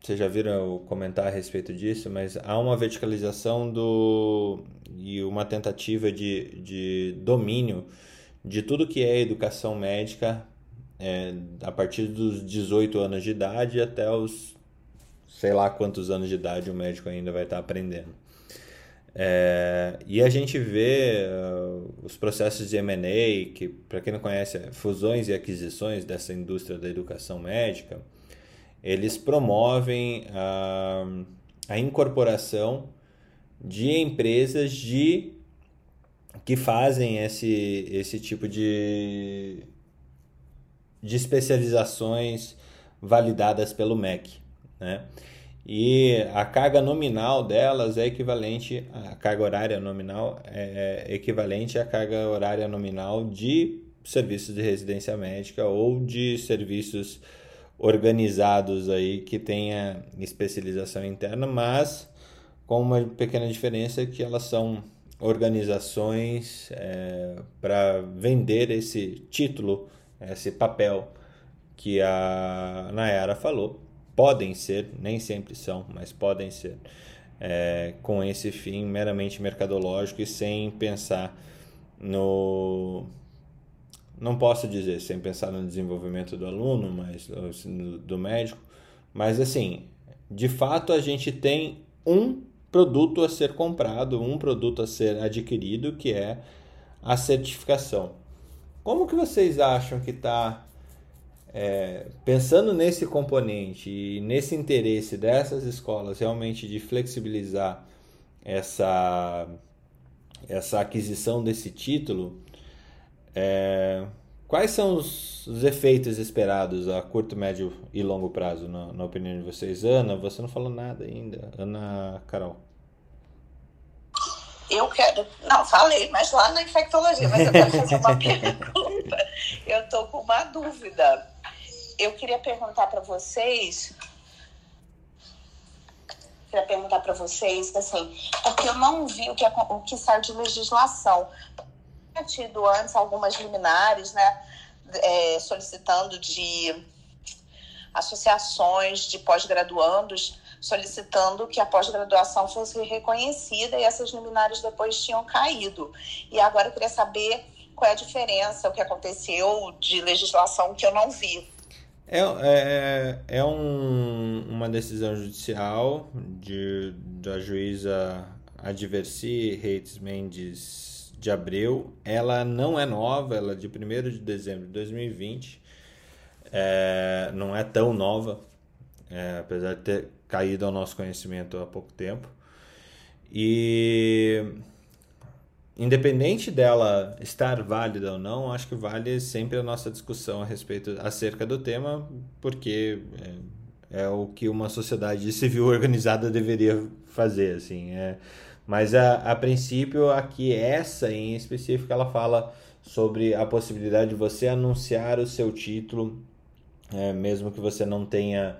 A: vocês já viram comentar a respeito disso, mas há uma verticalização do, e uma tentativa de, de domínio de tudo que é educação médica é, a partir dos 18 anos de idade até os sei lá quantos anos de idade o médico ainda vai estar aprendendo. É, e a gente vê uh, os processos de M&A, que para quem não conhece, é fusões e aquisições dessa indústria da educação médica, eles promovem a, a incorporação de empresas de que fazem esse, esse tipo de, de especializações validadas pelo MEC. Né? E a carga nominal delas é equivalente, a carga horária nominal é equivalente à carga horária nominal de serviços de residência médica ou de serviços organizados aí que tenha especialização interna, mas com uma pequena diferença que elas são organizações é, para vender esse título esse papel que a Nayara falou. Podem ser, nem sempre são, mas podem ser, é, com esse fim meramente mercadológico e sem pensar no. Não posso dizer sem pensar no desenvolvimento do aluno, mas do médico, mas assim, de fato a gente tem um produto a ser comprado, um produto a ser adquirido, que é a certificação. Como que vocês acham que está é, pensando nesse componente e nesse interesse dessas escolas realmente de flexibilizar essa, essa aquisição desse título, é, quais são os, os, efeitos esperados a curto, médio e longo prazo, na, na opinião de vocês? Ana, você não falou nada ainda. Ana Carol.
H: Eu quero. Não, falei, mas lá na infectologia, mas eu quero fazer uma pergunta. Eu estou com uma dúvida. Eu queria perguntar para vocês. Queria perguntar para vocês, assim, porque eu não vi o que, o que saiu de legislação. Tinha tido antes algumas liminares, né, é, solicitando de associações de pós-graduandos solicitando que a pós-graduação fosse reconhecida e essas liminares depois tinham caído. E agora eu queria saber qual é a diferença, o que aconteceu de legislação que eu não vi.
A: É, é, é um, uma decisão judicial de, da juíza Adversi Reis Mendes de Abreu. Ela não é nova, ela é de 1 de dezembro de 2020. É, não é tão nova, é, apesar de ter caído ao nosso conhecimento há pouco tempo. E independente dela estar válida ou não, acho que vale sempre a nossa discussão a respeito acerca do tema, porque é, é o que uma sociedade civil organizada deveria fazer, assim. É. Mas a, a princípio aqui essa em específico ela fala sobre a possibilidade de você anunciar o seu título, é, mesmo que você não tenha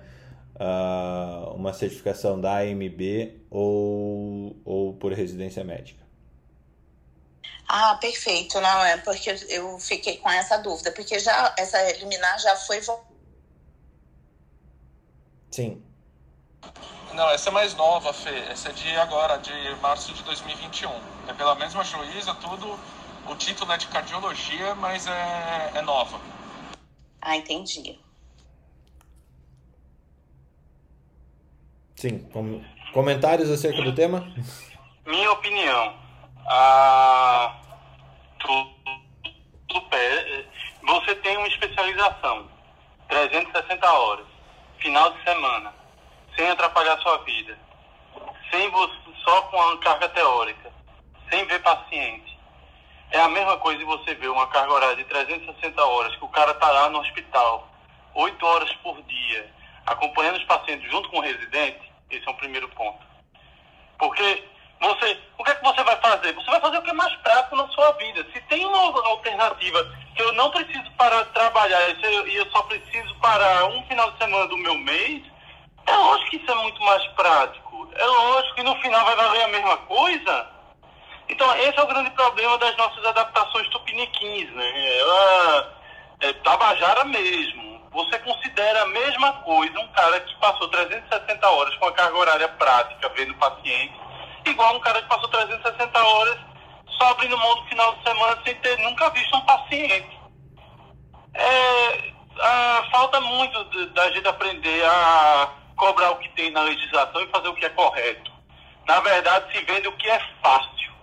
A: uh, uma certificação da AMB ou, ou por residência médica.
H: Ah, perfeito, não é? Porque eu fiquei com essa dúvida, porque já essa liminar já foi.
A: Sim.
E: Não, essa é mais nova, Fê. Essa é de agora, de março de 2021. É pela mesma juíza, tudo. O título é de cardiologia, mas é, é nova.
H: Ah, entendi.
A: Sim. Com... Comentários acerca do tema?
I: Minha opinião. Ah, você tem uma especialização, 360 horas, final de semana, sem atrapalhar sua vida, sem você, só com a carga teórica, sem ver paciente. É a mesma coisa de você ver uma carga horária de 360 horas, que o cara está lá no hospital, 8 horas por dia, acompanhando os pacientes junto com o residente, esse é o primeiro ponto. Porque você, o que é que você vai fazer? Você vai fazer o que é mais prático na sua vida. Se tem uma alternativa que eu não preciso parar de trabalhar e eu só preciso parar um final de semana do meu mês, é lógico que isso é muito mais prático. É lógico que no final vai valer a mesma coisa. Então, esse é o grande problema das nossas adaptações tupiniquins, né? Ela é tabajara mesmo você considera a mesma coisa um cara que passou 360 horas com a carga horária prática vendo paciente, igual um cara que passou 360 horas só abrindo mão do final de semana sem ter nunca visto um paciente. É, falta muito da gente aprender a cobrar o que tem na legislação e fazer o que é correto. Na verdade, se vende o que é fácil.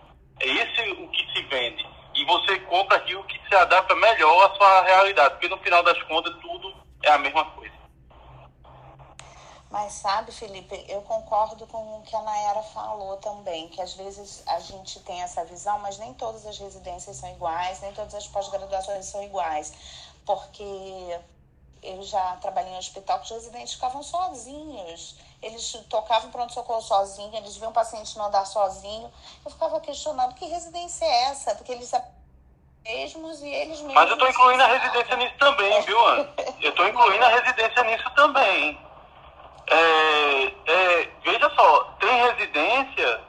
I: É esse o que se vende. E você compra aquilo que se adapta melhor à sua realidade. Porque no final das contas, tudo é a mesma coisa.
H: Mas sabe, Felipe, eu concordo com o que a Nayara falou também, que às vezes a gente tem essa visão, mas nem todas as residências são iguais, nem todas as pós-graduações são iguais. Porque eu já trabalhei em hospital que os residentes ficavam sozinhos. Eles tocavam pronto-socorro sozinho, eles viam o paciente não andar sozinho. Eu ficava questionando que residência é essa? Porque eles mesmos e eles mesmos.
I: Mas eu estou incluindo a residência nisso também, viu, Ana? Eu estou incluindo a residência nisso também. É, é, veja só, tem residência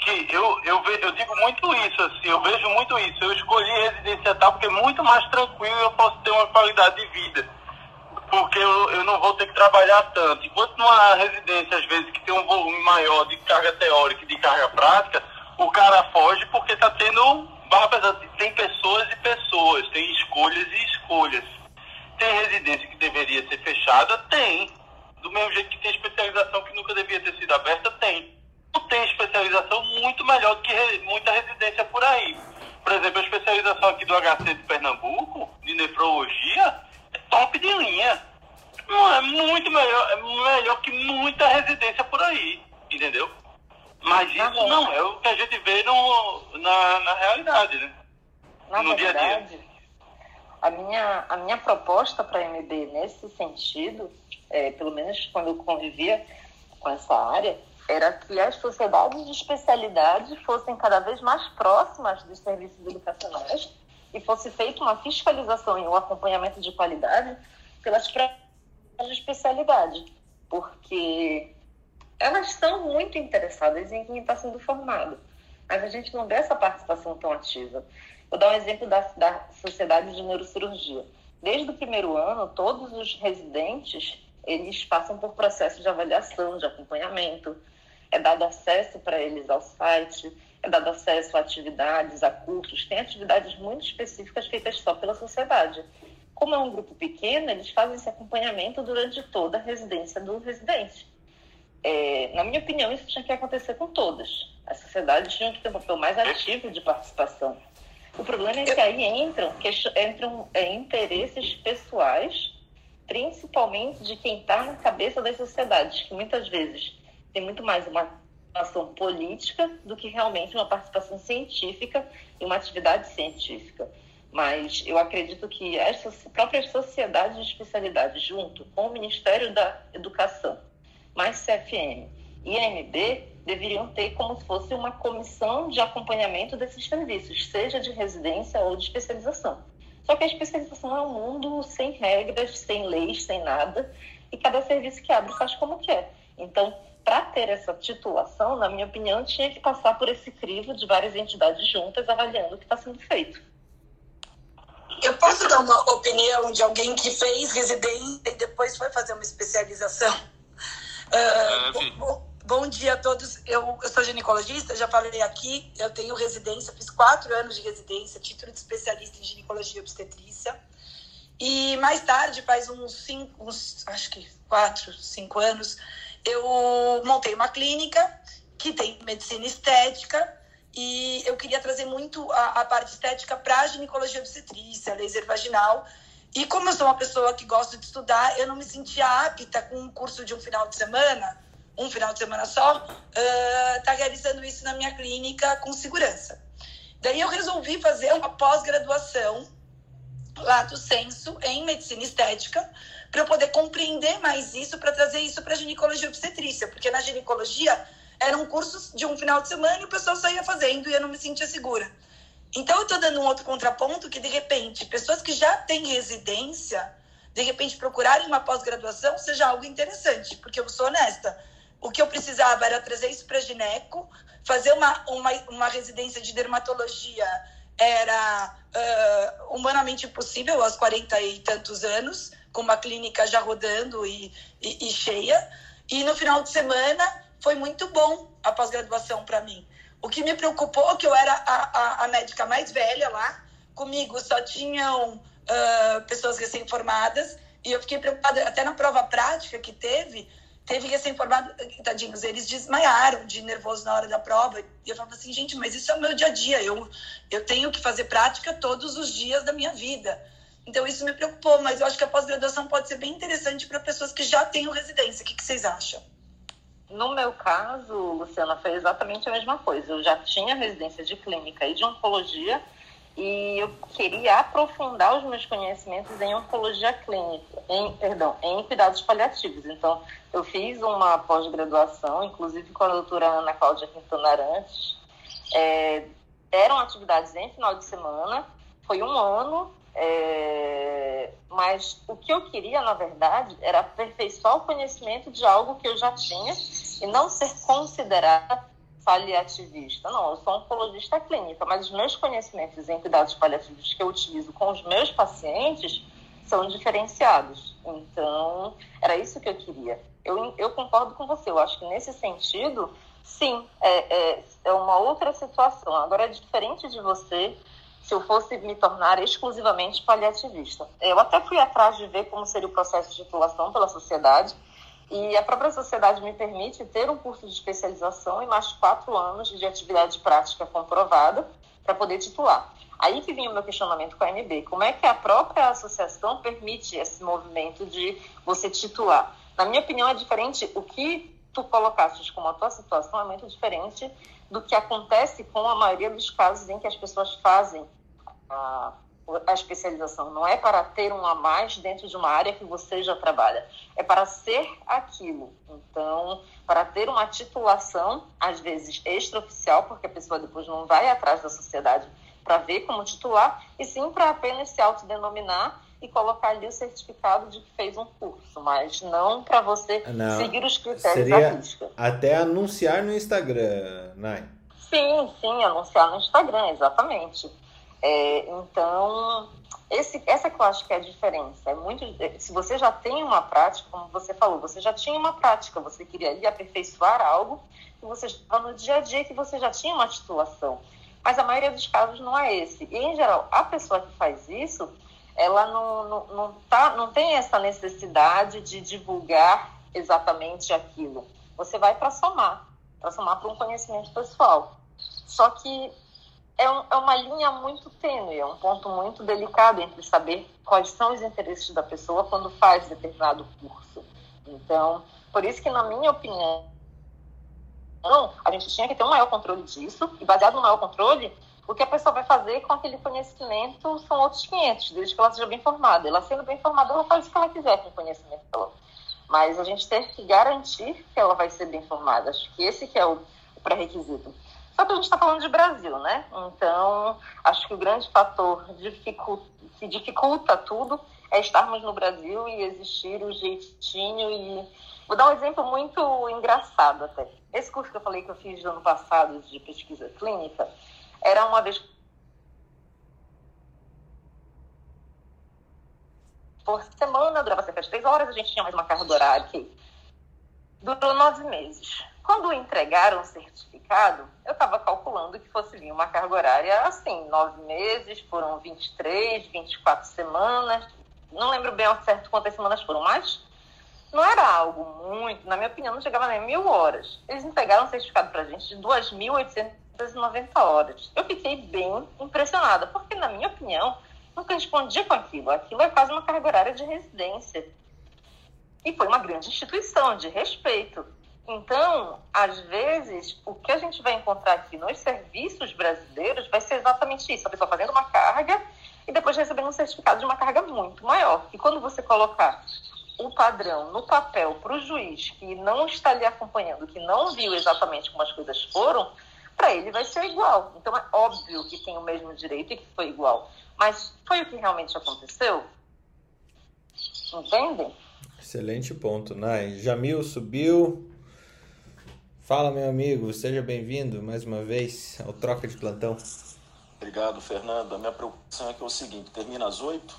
I: que eu, eu, ve, eu digo muito isso, assim, eu vejo muito isso. Eu escolhi residência tal porque é muito mais tranquilo e eu posso ter uma qualidade de vida. Porque eu, eu não vou ter que trabalhar tanto. Enquanto numa residência, às vezes, que tem um volume maior de carga teórica e de carga prática, o cara foge porque está tendo Barbas, tem pessoas e pessoas, tem escolhas e escolhas. Tem residência que deveria ser fechada? Tem. Do mesmo jeito que tem especialização que nunca devia ter sido aberta? Tem. Tem especialização muito melhor do que muita residência por aí. Por exemplo, a especialização aqui do HC de Pernambuco, de nefrologia, é top de linha. Não é muito melhor, é melhor que muita residência por aí, entendeu? Mas isso tá não é o que a gente vê no, na, na realidade, né?
H: Na
I: no
H: verdade, dia a dia.
G: A minha, a minha proposta para a MB nesse sentido, é, pelo menos quando eu convivia com essa área, era que as sociedades de especialidade fossem cada vez mais próximas dos serviços educacionais e fosse feita uma fiscalização e um acompanhamento de qualidade pelas próprias de especialidade, porque elas estão muito interessadas em quem está sendo formado, mas a gente não vê essa participação tão ativa. Vou dar um exemplo da, da Sociedade de Neurocirurgia. Desde o primeiro ano, todos os residentes eles passam por processo de avaliação, de acompanhamento. É dado acesso para eles ao site, é dado acesso a atividades, a cursos. Tem atividades muito específicas feitas só pela sociedade. Como é um grupo pequeno, eles fazem esse acompanhamento durante toda a residência do residente. É, na minha opinião, isso tinha que acontecer com todas. As sociedades tinham que ter um papel mais ativo de participação. O problema é que aí entram, que entram é, interesses pessoais, principalmente de quem está na cabeça das sociedades, que muitas vezes tem muito mais uma ação política do que realmente uma participação científica e uma atividade científica. Mas eu acredito que as próprias sociedades de especialidade, junto com o Ministério da Educação, mais CFM e AMB, deveriam ter como se fosse uma comissão de acompanhamento desses serviços, seja de residência ou de especialização. Só que a especialização é um mundo sem regras, sem leis, sem nada, e cada serviço que abre faz como quer. Então, para ter essa titulação, na minha opinião, tinha que passar por esse crivo de várias entidades juntas avaliando o que está sendo feito.
J: Eu posso dar uma opinião de alguém que fez residência e depois foi fazer uma especialização? Uh, bom, bom, dia a todos. Eu, eu, sou ginecologista, já falei aqui. Eu tenho residência, fiz quatro anos de residência, título de especialista em ginecologia e obstetrícia. E mais tarde, faz uns cinco, uns, acho que quatro, cinco anos, eu montei uma clínica que tem medicina estética e eu queria trazer muito a, a parte estética para a ginecologia obstetrícia, laser vaginal. E como eu sou uma pessoa que gosta de estudar, eu não me sentia apta com um curso de um final de semana, um final de semana só, uh, tá realizando isso na minha clínica com segurança. Daí eu resolvi fazer uma pós-graduação, lato senso, em medicina estética, para eu poder compreender mais isso, para trazer isso para ginecologia obstetrícia, porque na ginecologia eram cursos de um final de semana e o pessoal saía fazendo e eu não me sentia segura. Então eu estou dando um outro contraponto que de repente pessoas que já têm residência, de repente procurarem uma pós-graduação seja algo interessante, porque eu sou honesta. O que eu precisava era trazer isso para gineco, fazer uma, uma, uma residência de dermatologia era uh, humanamente impossível aos 40 e tantos anos, com uma clínica já rodando e, e, e cheia. E no final de semana foi muito bom a pós-graduação para mim. O que me preocupou é que eu era a, a, a médica mais velha lá, comigo só tinham uh, pessoas recém-formadas, e eu fiquei preocupada, até na prova prática que teve, teve recém-formado, tadinhos, eles desmaiaram de nervoso na hora da prova. E eu falava assim, gente, mas isso é o meu dia a dia, eu, eu tenho que fazer prática todos os dias da minha vida. Então isso me preocupou, mas eu acho que a pós-graduação pode ser bem interessante para pessoas que já têm residência. O que, que vocês acham?
G: No meu caso, Luciana, foi exatamente a mesma coisa. Eu já tinha residência de clínica e de oncologia e eu queria aprofundar os meus conhecimentos em oncologia clínica, em, perdão, em cuidados paliativos. Então, eu fiz uma pós-graduação, inclusive com a doutora Ana Cláudia Quintana Arantes. É, eram atividades em final de semana, foi um ano é, mas o que eu queria, na verdade, era aperfeiçoar o conhecimento de algo que eu já tinha e não ser considerada paliativista. Não, eu sou oncologista clínica, mas os meus conhecimentos em cuidados paliativos que eu utilizo com os meus pacientes são diferenciados. Então, era isso que eu queria. Eu, eu concordo com você, eu acho que nesse sentido, sim, é, é, é uma outra situação. Agora, é diferente de você se eu fosse me tornar exclusivamente paliativista. Eu até fui atrás de ver como seria o processo de titulação pela sociedade, e a própria sociedade me permite ter um curso de especialização e mais quatro anos de atividade prática comprovada para poder titular. Aí que vinha o meu questionamento com a MB. Como é que a própria associação permite esse movimento de você titular? Na minha opinião, é diferente. O que tu colocaste como a tua situação é muito diferente do que acontece com a maioria dos casos em que as pessoas fazem a, a especialização, não é para ter um a mais dentro de uma área que você já trabalha, é para ser aquilo. Então, para ter uma titulação, às vezes extraoficial, porque a pessoa depois não vai atrás da sociedade para ver como titular, e sim para apenas se autodenominar e colocar ali o certificado de que fez um curso, mas não para você não. seguir os critérios
A: da risca. Até anunciar no Instagram, Nai.
G: Sim, sim, anunciar no Instagram, exatamente. É, então, esse, essa que eu acho que é a diferença. É muito, se você já tem uma prática, como você falou, você já tinha uma prática, você queria ali aperfeiçoar algo que você estava no dia a dia, que você já tinha uma titulação. Mas a maioria dos casos não é esse. E, em geral, a pessoa que faz isso, ela não, não, não, tá, não tem essa necessidade de divulgar exatamente aquilo. Você vai para somar, para somar para um conhecimento pessoal. Só que é, um, é uma linha muito tênue, é um ponto muito delicado entre saber quais são os interesses da pessoa quando faz determinado curso. Então, por isso que, na minha opinião, a gente tinha que ter um maior controle disso, e baseado no maior controle, o que a pessoa vai fazer com aquele conhecimento são outros 500, desde que ela seja bem formada. Ela sendo bem formada, ela faz o que ela quiser com o conhecimento dela. Mas a gente tem que garantir que ela vai ser bem formada. Acho que esse que é o pré-requisito. Só que a gente está falando de Brasil, né? Então, acho que o grande fator dificulta, que dificulta tudo é estarmos no Brasil e existir o jeitinho e... Vou dar um exemplo muito engraçado até. Esse curso que eu falei que eu fiz no ano passado de pesquisa clínica era uma vez por semana, durava cerca de três horas, a gente tinha mais uma carga horária que durou nove meses. Quando entregaram o certificado, eu estava calculando que fosse vir uma carga horária assim, nove meses, foram 23, 24 semanas. Não lembro bem ao certo quantas semanas foram, mas não era algo muito, na minha opinião, não chegava nem mil horas. Eles entregaram um certificado para a gente de 2.890 horas. Eu fiquei bem impressionada, porque, na minha opinião, não correspondia com aquilo. Aquilo é quase uma carga horária de residência. E foi uma grande instituição de respeito. Então, às vezes, o que a gente vai encontrar aqui nos serviços brasileiros vai ser exatamente isso: a pessoa fazendo uma carga e depois recebendo um certificado de uma carga muito maior. E quando você colocar o padrão no papel para o juiz que não está ali acompanhando, que não viu exatamente como as coisas foram, para ele vai ser igual. Então é óbvio que tem o mesmo direito e que foi igual. Mas foi o que realmente aconteceu? Entendem?
A: Excelente ponto, Nai. Jamil subiu, Fala, meu amigo, seja bem-vindo mais uma vez ao Troca de Plantão.
K: Obrigado, Fernando. A minha preocupação é que é o seguinte: termina às oito,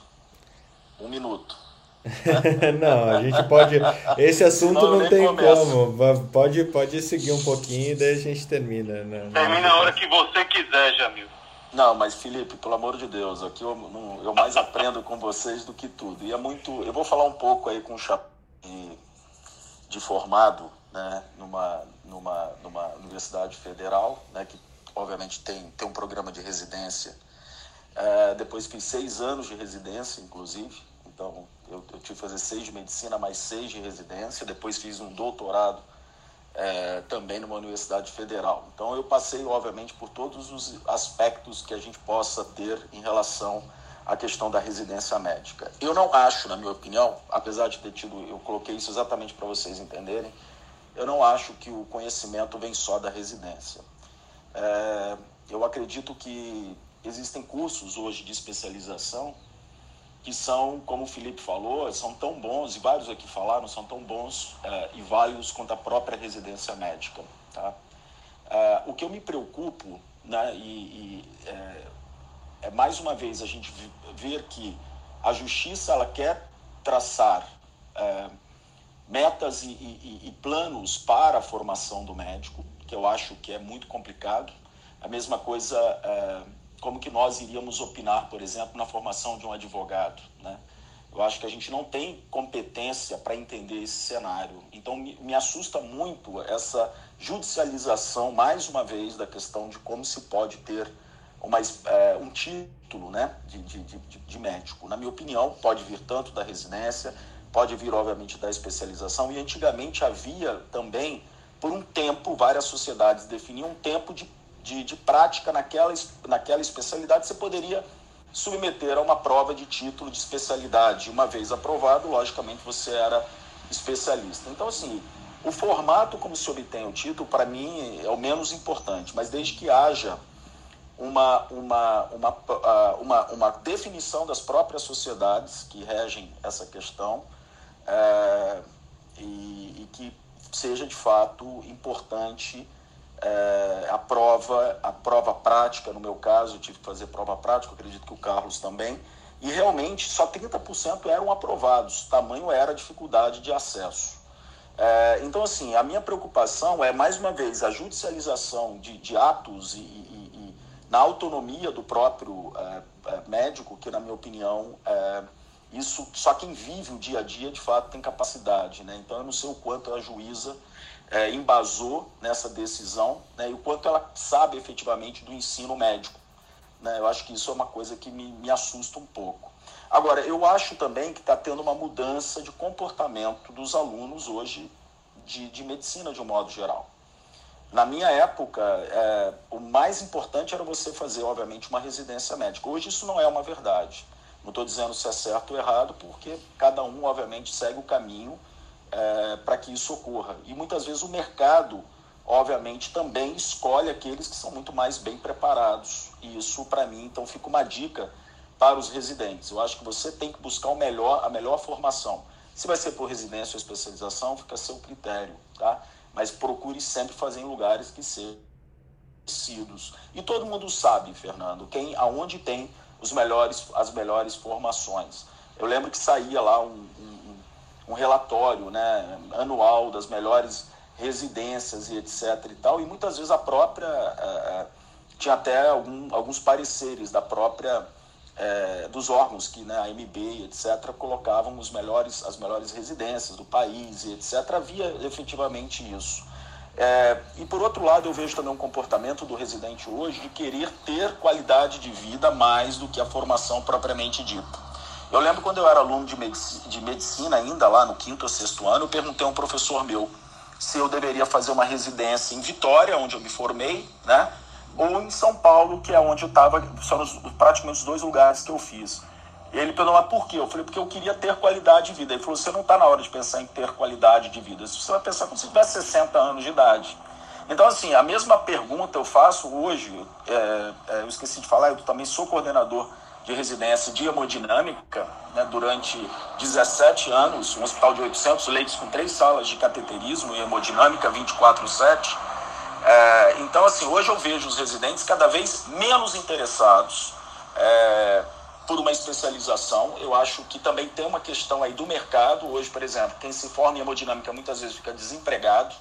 K: um minuto.
A: não, a gente pode. Esse assunto Senão não tem começo. como. Pode, pode seguir um pouquinho e daí a gente termina.
C: Né? Termina a hora que você quiser, Jamil.
K: Não, mas Felipe, pelo amor de Deus, aqui eu, eu mais aprendo com vocês do que tudo. E é muito. Eu vou falar um pouco aí com o chapéu de, de formado, né, numa, numa, numa universidade federal, né, que obviamente tem, tem um programa de residência. É, depois fiz seis anos de residência, inclusive. Então, eu, eu, tive que fazer seis de medicina, mais seis de residência. Depois fiz um doutorado é, também numa universidade federal. Então, eu passei, obviamente, por todos os aspectos que a gente possa ter em relação à questão da residência médica. Eu não acho, na minha opinião, apesar de ter tido, eu coloquei isso exatamente para vocês entenderem, eu não acho que o conhecimento vem só da residência. É, eu acredito que existem cursos hoje de especialização que são, como o Felipe falou, são tão bons, e vários aqui falaram, são tão bons é, e válidos quanto a própria residência médica. Tá? É, o que eu me preocupo, né, e, e é, é, mais uma vez a gente ver que a justiça ela quer traçar é, metas e, e, e, planos para a formação do médico, que eu acho que é muito complicado. A mesma coisa, é, como que nós iríamos opinar, por exemplo, na formação de um advogado, né? Eu acho que a gente não tem competência para entender esse cenário. Então, me, me, assusta muito essa judicialização, mais uma vez, da questão de como se pode ter uma, é, um título né, de, de, de, de médico. Na minha opinião, pode vir tanto da residência, pode vir, obviamente, da especialização. E antigamente havia também, por um tempo, várias sociedades definiam um tempo de, de, de prática naquela, naquela especialidade. Você poderia submeter a uma prova de título de especialidade. Uma vez aprovado, logicamente você era especialista. Então, assim, o formato como se obtém o título, para mim, é o menos importante, mas desde que haja uma, uma, uma, ah, uma, uma definição das próprias sociedades que regem essa questão é, e, e, que seja de fato importante é, a prova, a prova prática, no meu caso, eu tive que fazer prova prática, acredito que o Carlos também, e realmente só 30% eram aprovados, tamanho era a dificuldade de acesso. É, então, assim, a minha preocupação é, mais uma vez, a judicialização de, de atos e, e, e, na autonomia do próprio é, é, médico, que, na minha opinião, é, isso só quem vive o dia a dia, de fato, tem capacidade. Né? Então, eu não sei o quanto a juíza é, embasou nessa decisão né, e o quanto ela sabe efetivamente do ensino médico. Né? Eu acho que isso é uma coisa que me, me assusta um pouco. Agora, eu acho também que está tendo uma mudança de comportamento dos alunos hoje de, de medicina de um modo geral. Na minha época, é, o mais importante era você fazer, obviamente, uma residência médica. Hoje isso não é uma verdade. Não estou dizendo se é certo ou errado, porque cada um, obviamente, segue o caminho é, para que isso ocorra. E muitas vezes o mercado, obviamente, também escolhe aqueles que são muito mais bem preparados. E isso, para mim, então, fica uma dica para os residentes. Eu acho que você tem que buscar o melhor, a melhor formação. Se vai ser por residência ou especialização, fica a seu critério, tá? Mas procure sempre fazer em lugares que sejam conhecidos. E todo mundo sabe, Fernando, quem, aonde tem os melhores, as melhores formações. Eu lembro que saía lá um, um um relatório né, anual das melhores residências e etc e tal, e muitas vezes a própria, é, tinha até algum, alguns pareceres da própria, é, dos órgãos que né, a MB etc colocavam os melhores, as melhores residências do país e etc, havia efetivamente isso. É, e por outro lado, eu vejo também um comportamento do residente hoje de querer ter qualidade de vida mais do que a formação propriamente dita. Eu lembro quando eu era aluno de medicina, de medicina ainda, lá no quinto ou sexto ano, eu perguntei a um professor meu se eu deveria fazer uma residência em Vitória, onde eu me formei, né? Ou em São Paulo, que é onde eu estava, são praticamente os dois lugares que eu fiz. Ele perguntou, mas por quê? Eu falei, porque eu queria ter qualidade de vida. Ele falou, você não está na hora de pensar em ter qualidade de vida. Você vai pensar quando você tiver 60 anos de idade. Então, assim, a mesma pergunta eu faço hoje, é, é, eu esqueci de falar, eu também sou coordenador de residência de hemodinâmica né, durante 17 anos, um hospital de 800 leitos com três salas de cateterismo e hemodinâmica 24/7. É, então, assim, hoje eu vejo os residentes cada vez menos interessados é, por uma especialização. Eu acho que também tem uma questão aí do mercado. Hoje, por exemplo, quem se forma em hemodinâmica muitas vezes fica desempregado.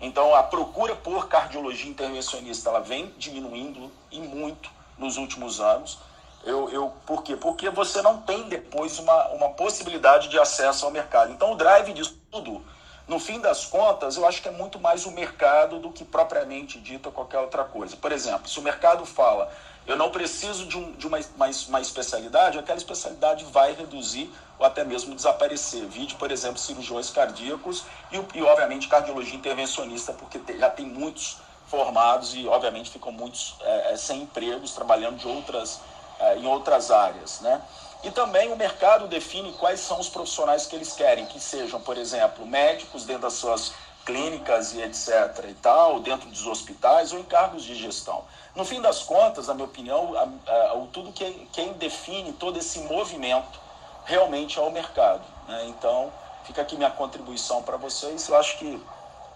K: Então, a procura por cardiologia intervencionista ela vem diminuindo e muito nos últimos anos. Eu, eu, por quê? Porque você não tem depois uma, uma possibilidade de acesso ao mercado. Então, o drive disso tudo, no fim das contas, eu acho que é muito mais o mercado do que propriamente dito qualquer outra coisa. Por exemplo, se o mercado fala, eu não preciso de, um, de uma, uma, uma especialidade, aquela especialidade vai reduzir ou até mesmo desaparecer. Vide, por exemplo, cirurgiões cardíacos e, e obviamente, cardiologia intervencionista, porque já tem muitos formados e, obviamente, ficam muitos é, sem empregos, trabalhando de outras é, em outras áreas, né? E também o mercado define quais são os profissionais que eles querem, que sejam, por exemplo, médicos dentro das suas clínicas e etc. e tal, dentro dos hospitais ou em cargos de gestão. No fim das contas, na minha opinião, a, a, a, tudo que, quem define todo esse movimento realmente é o mercado. Né? Então, fica aqui minha contribuição para vocês. Eu acho que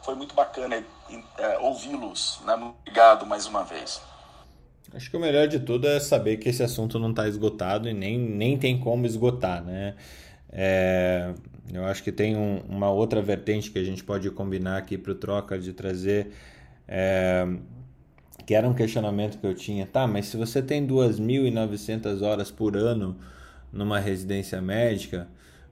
K: foi muito bacana é, ouvi-los. Né? Obrigado mais uma vez.
A: Acho que o melhor de tudo é saber que esse assunto não está esgotado e nem, nem tem como esgotar, né? É, eu acho que tem um, uma outra vertente que a gente pode combinar aqui para o Troca de trazer, é, que era um questionamento que eu tinha. Tá, mas se você tem 2.900 horas por ano numa residência médica,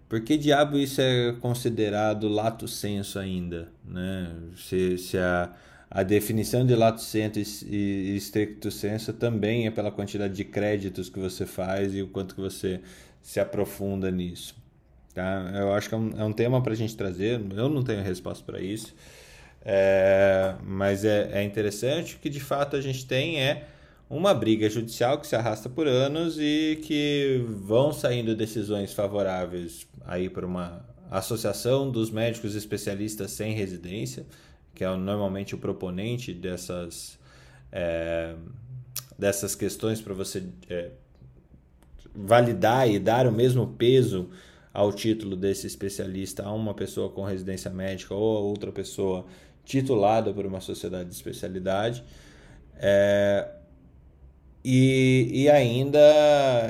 A: por que diabo isso é considerado lato senso ainda? Né? Se, se a a definição de lato senso e stricto senso também é pela quantidade de créditos que você faz e o quanto que você se aprofunda nisso. Tá? Eu acho que é um, é um tema para a gente trazer. Eu não tenho resposta para isso, é, mas é, é interessante. Que de fato a gente tem é uma briga judicial que se arrasta por anos e que vão saindo decisões favoráveis aí para uma associação dos médicos especialistas sem residência, que é normalmente o proponente dessas, é, dessas questões para você é, validar e dar o mesmo peso ao título desse especialista a uma pessoa com residência médica ou a outra pessoa titulada por uma sociedade de especialidade. É, e, e ainda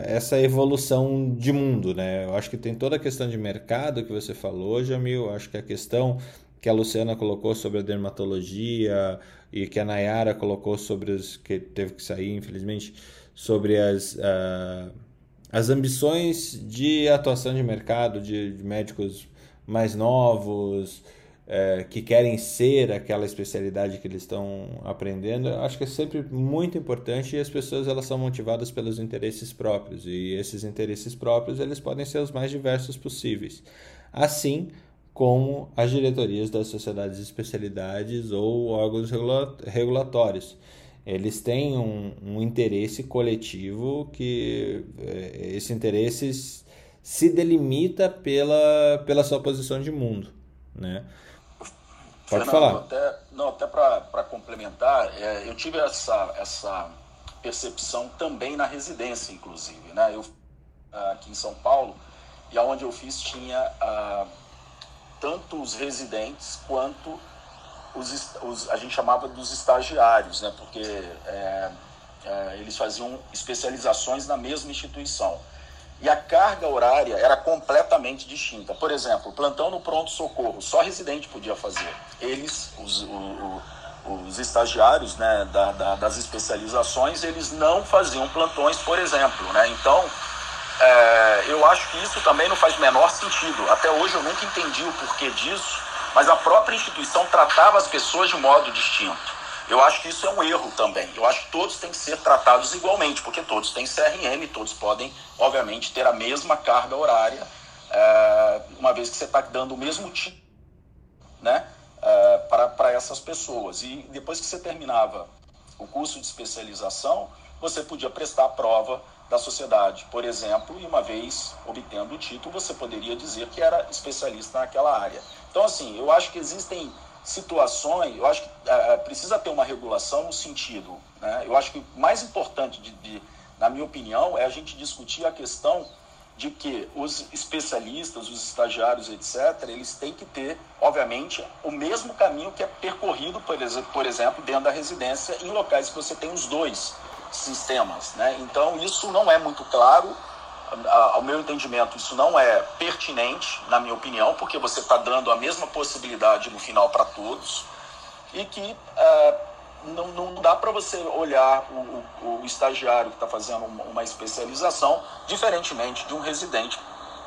A: essa evolução de mundo, né? Eu acho que tem toda a questão de mercado que você falou, Jamil. Eu acho que a questão que a Luciana colocou sobre a dermatologia e que a Nayara colocou sobre os que teve que sair, infelizmente, sobre as, uh, as ambições de atuação de mercado de, de médicos mais novos, é, que querem ser aquela especialidade que eles estão aprendendo, acho que é sempre muito importante e as pessoas elas são motivadas pelos interesses próprios e esses interesses próprios eles podem ser os mais diversos possíveis, assim como as diretorias das sociedades de especialidades ou órgãos regulatórios. Eles têm um, um interesse coletivo que é, esse interesse se delimita pela, pela sua posição de mundo, né? Pode Fernando, falar.
K: Até, não, até para complementar, é, eu tive essa, essa percepção também na residência, inclusive. Né? Eu aqui em São Paulo, e aonde eu fiz tinha ah, tanto os residentes quanto os, os, a gente chamava dos estagiários, né? porque é, é, eles faziam especializações na mesma instituição e a carga horária era completamente distinta. Por exemplo, plantão no pronto-socorro, só residente podia fazer. Eles, os, o, os estagiários né, da, da, das especializações, eles não faziam plantões, por exemplo. Né? Então, é, eu acho que isso também não faz menor sentido. Até hoje eu nunca entendi o porquê disso, mas a própria instituição tratava as pessoas de modo distinto. Eu acho que isso é um erro também. Eu acho que todos têm que ser tratados igualmente, porque todos têm CRM, todos podem, obviamente, ter a mesma carga horária, é, uma vez que você está dando o mesmo tipo né, é, para essas pessoas. E depois que você terminava o curso de especialização, você podia prestar a prova da sociedade, por exemplo, e uma vez obtendo o título, você poderia dizer que era especialista naquela área. Então, assim, eu acho que existem situações, eu acho que é, precisa ter uma regulação no sentido, né? eu acho que o mais importante, de, de, na minha opinião, é a gente discutir a questão de que os especialistas, os estagiários, etc., eles têm que ter, obviamente, o mesmo caminho que é percorrido, por exemplo, por exemplo dentro da residência, em locais que você tem os dois sistemas. Né? Então, isso não é muito claro ao meu entendimento, isso não é pertinente, na minha opinião, porque você está dando a mesma possibilidade no final para todos e que é, não, não dá para você olhar o, o, o estagiário que está fazendo uma, uma, especialização diferentemente de um residente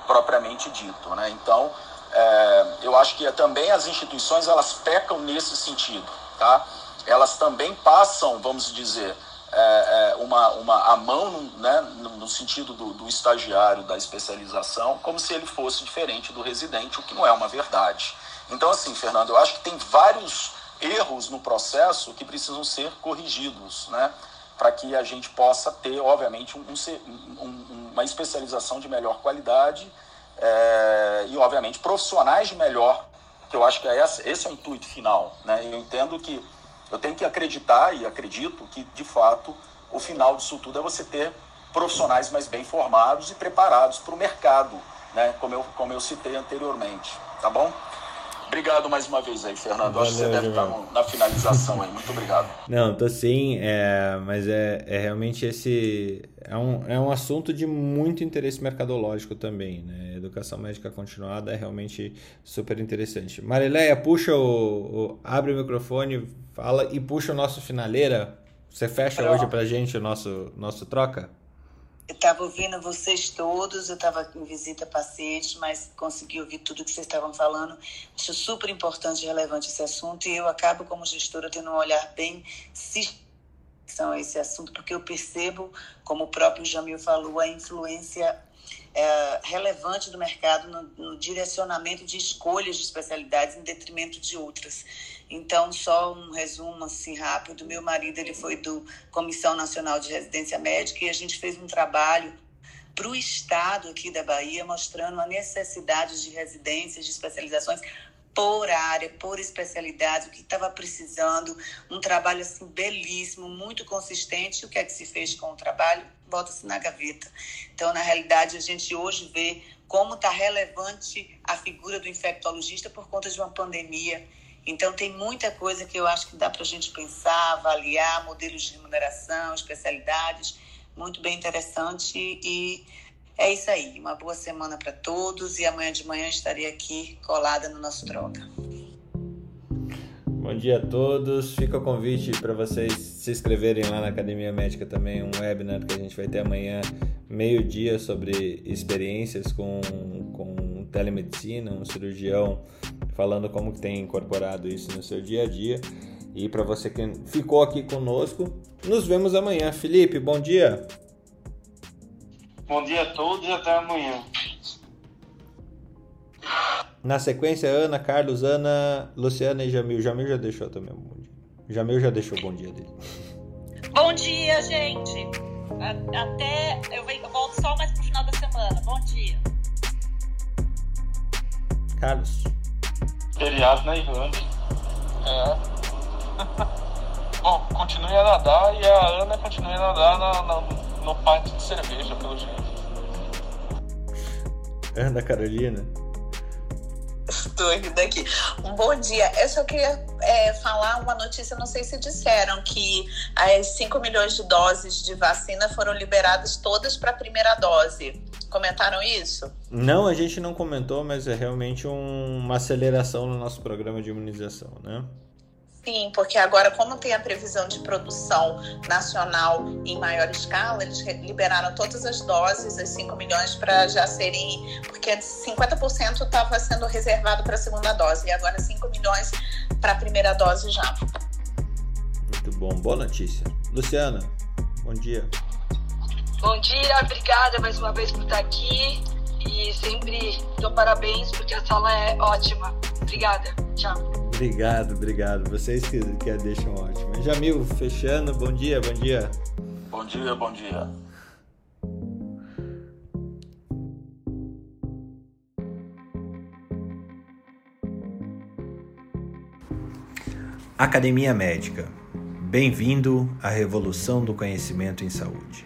K: propriamente dito. Né? Então, é, eu acho que é, também as instituições elas pecam nesse sentido. Tá? Elas também passam, vamos dizer, é, é, uma, uma, a mão né, no sentido do, do, estagiário, da especialização, como se ele fosse diferente do residente, o que não é uma verdade. Um, assim, Fernando, eu acho que tem vários erros no processo que precisam ser corrigidos, né, para que a gente possa ter, obviamente, um, um, uma especialização de melhor qualidade é, e, obviamente, profissionais de melhor, que eu acho que é esse, esse é o intuito final. Né? Eu entendo que eu tenho que acreditar e acredito que, de fato, o final disso tudo é você ter profissionais mais bem formados e preparados para o mercado, né? como, eu, como eu citei anteriormente. Tá bom? Obrigado mais uma vez aí, Fernando. Valeu, Acho que você deve estar na finalização aí. Muito obrigado.
A: Não, tô sim, é, mas é, é realmente esse. É um, é um assunto de muito interesse mercadológico também, né? Educação médica continuada é realmente super interessante. Marileia, puxa o, o. abre o microfone, fala e puxa o nosso finaleira. Você fecha hoje pra gente o nosso, nosso troca?
B: Estava ouvindo vocês todos, eu estava em visita paciente, mas consegui ouvir tudo que vocês estavam falando. Acho super importante e relevante esse assunto e eu acabo, como gestora, tendo um olhar bem são esse assunto, porque eu percebo, como o próprio Jamil falou, a influência é, relevante do mercado no, no, direcionamento de escolhas de especialidades em detrimento de outras. Então, só um resumo assim rápido. Meu marido ele foi do Comissão Nacional de Residência Médica e a gente fez um trabalho para o estado aqui da Bahia, mostrando a necessidade de residências, de especializações por área, por especialidade, o que estava precisando, um trabalho assim belíssimo, muito consistente. O que é que se fez com o trabalho? Bota-se na gaveta. Então, na realidade, a gente hoje vê como está relevante a figura do infectologista por conta de uma pandemia. Então, tem muita coisa que eu acho que dá para a gente pensar, avaliar, modelos de remuneração, especialidades, muito bem interessante e é isso aí. Uma boa semana para todos e amanhã de manhã estarei aqui colada no nosso Troca.
A: Bom dia a todos. Fica o convite para vocês se inscreverem lá na Academia Médica também, um webinar que a gente vai ter amanhã, meio-dia, sobre experiências com, com telemedicina, um cirurgião falando como que tem incorporado isso no seu dia a dia. E para você que ficou aqui conosco, nos vemos amanhã. Felipe, bom dia.
C: Bom dia a todos e até amanhã.
A: Na sequência, Ana, Carlos, Ana, Luciana e Jamil. Jamil já deixou também um bom dia. Jamil já deixou o bom dia dele.
D: Bom dia, gente. Até eu, venho, eu volto só mais pro final da semana. Bom dia.
A: Carlos.
C: Feriado na Irlanda.
E: É. Bom, continue a nadar e a Ana continue a nadar na, na, no pátio de cerveja, pelo jeito.
A: Ana Carolina.
L: Estou rindo aqui. Um bom dia. Eu só queria é, falar uma notícia, não sei se disseram, que as 5 milhões de doses de vacina foram liberadas todas para a primeira dose. Comentaram isso?
A: Não, a gente não comentou, mas é realmente um, uma aceleração no nosso programa de imunização, né?
L: Sim, porque agora, como tem a previsão de produção nacional em maior escala, eles liberaram todas as doses, as 5 milhões, para já serem. Porque 50% estava sendo reservado para a segunda dose, e agora 5 milhões para a primeira dose já.
A: Muito bom, boa notícia. Luciana, bom dia.
M: Bom dia, obrigada mais uma vez por estar aqui e sempre dou parabéns porque a sala é ótima. Obrigada, tchau.
A: Obrigado, obrigado. Vocês que, que a deixam ótima. Jamil, fechando, bom dia, bom dia.
K: Bom dia, bom dia.
A: Academia Médica. Bem-vindo à revolução do conhecimento em saúde.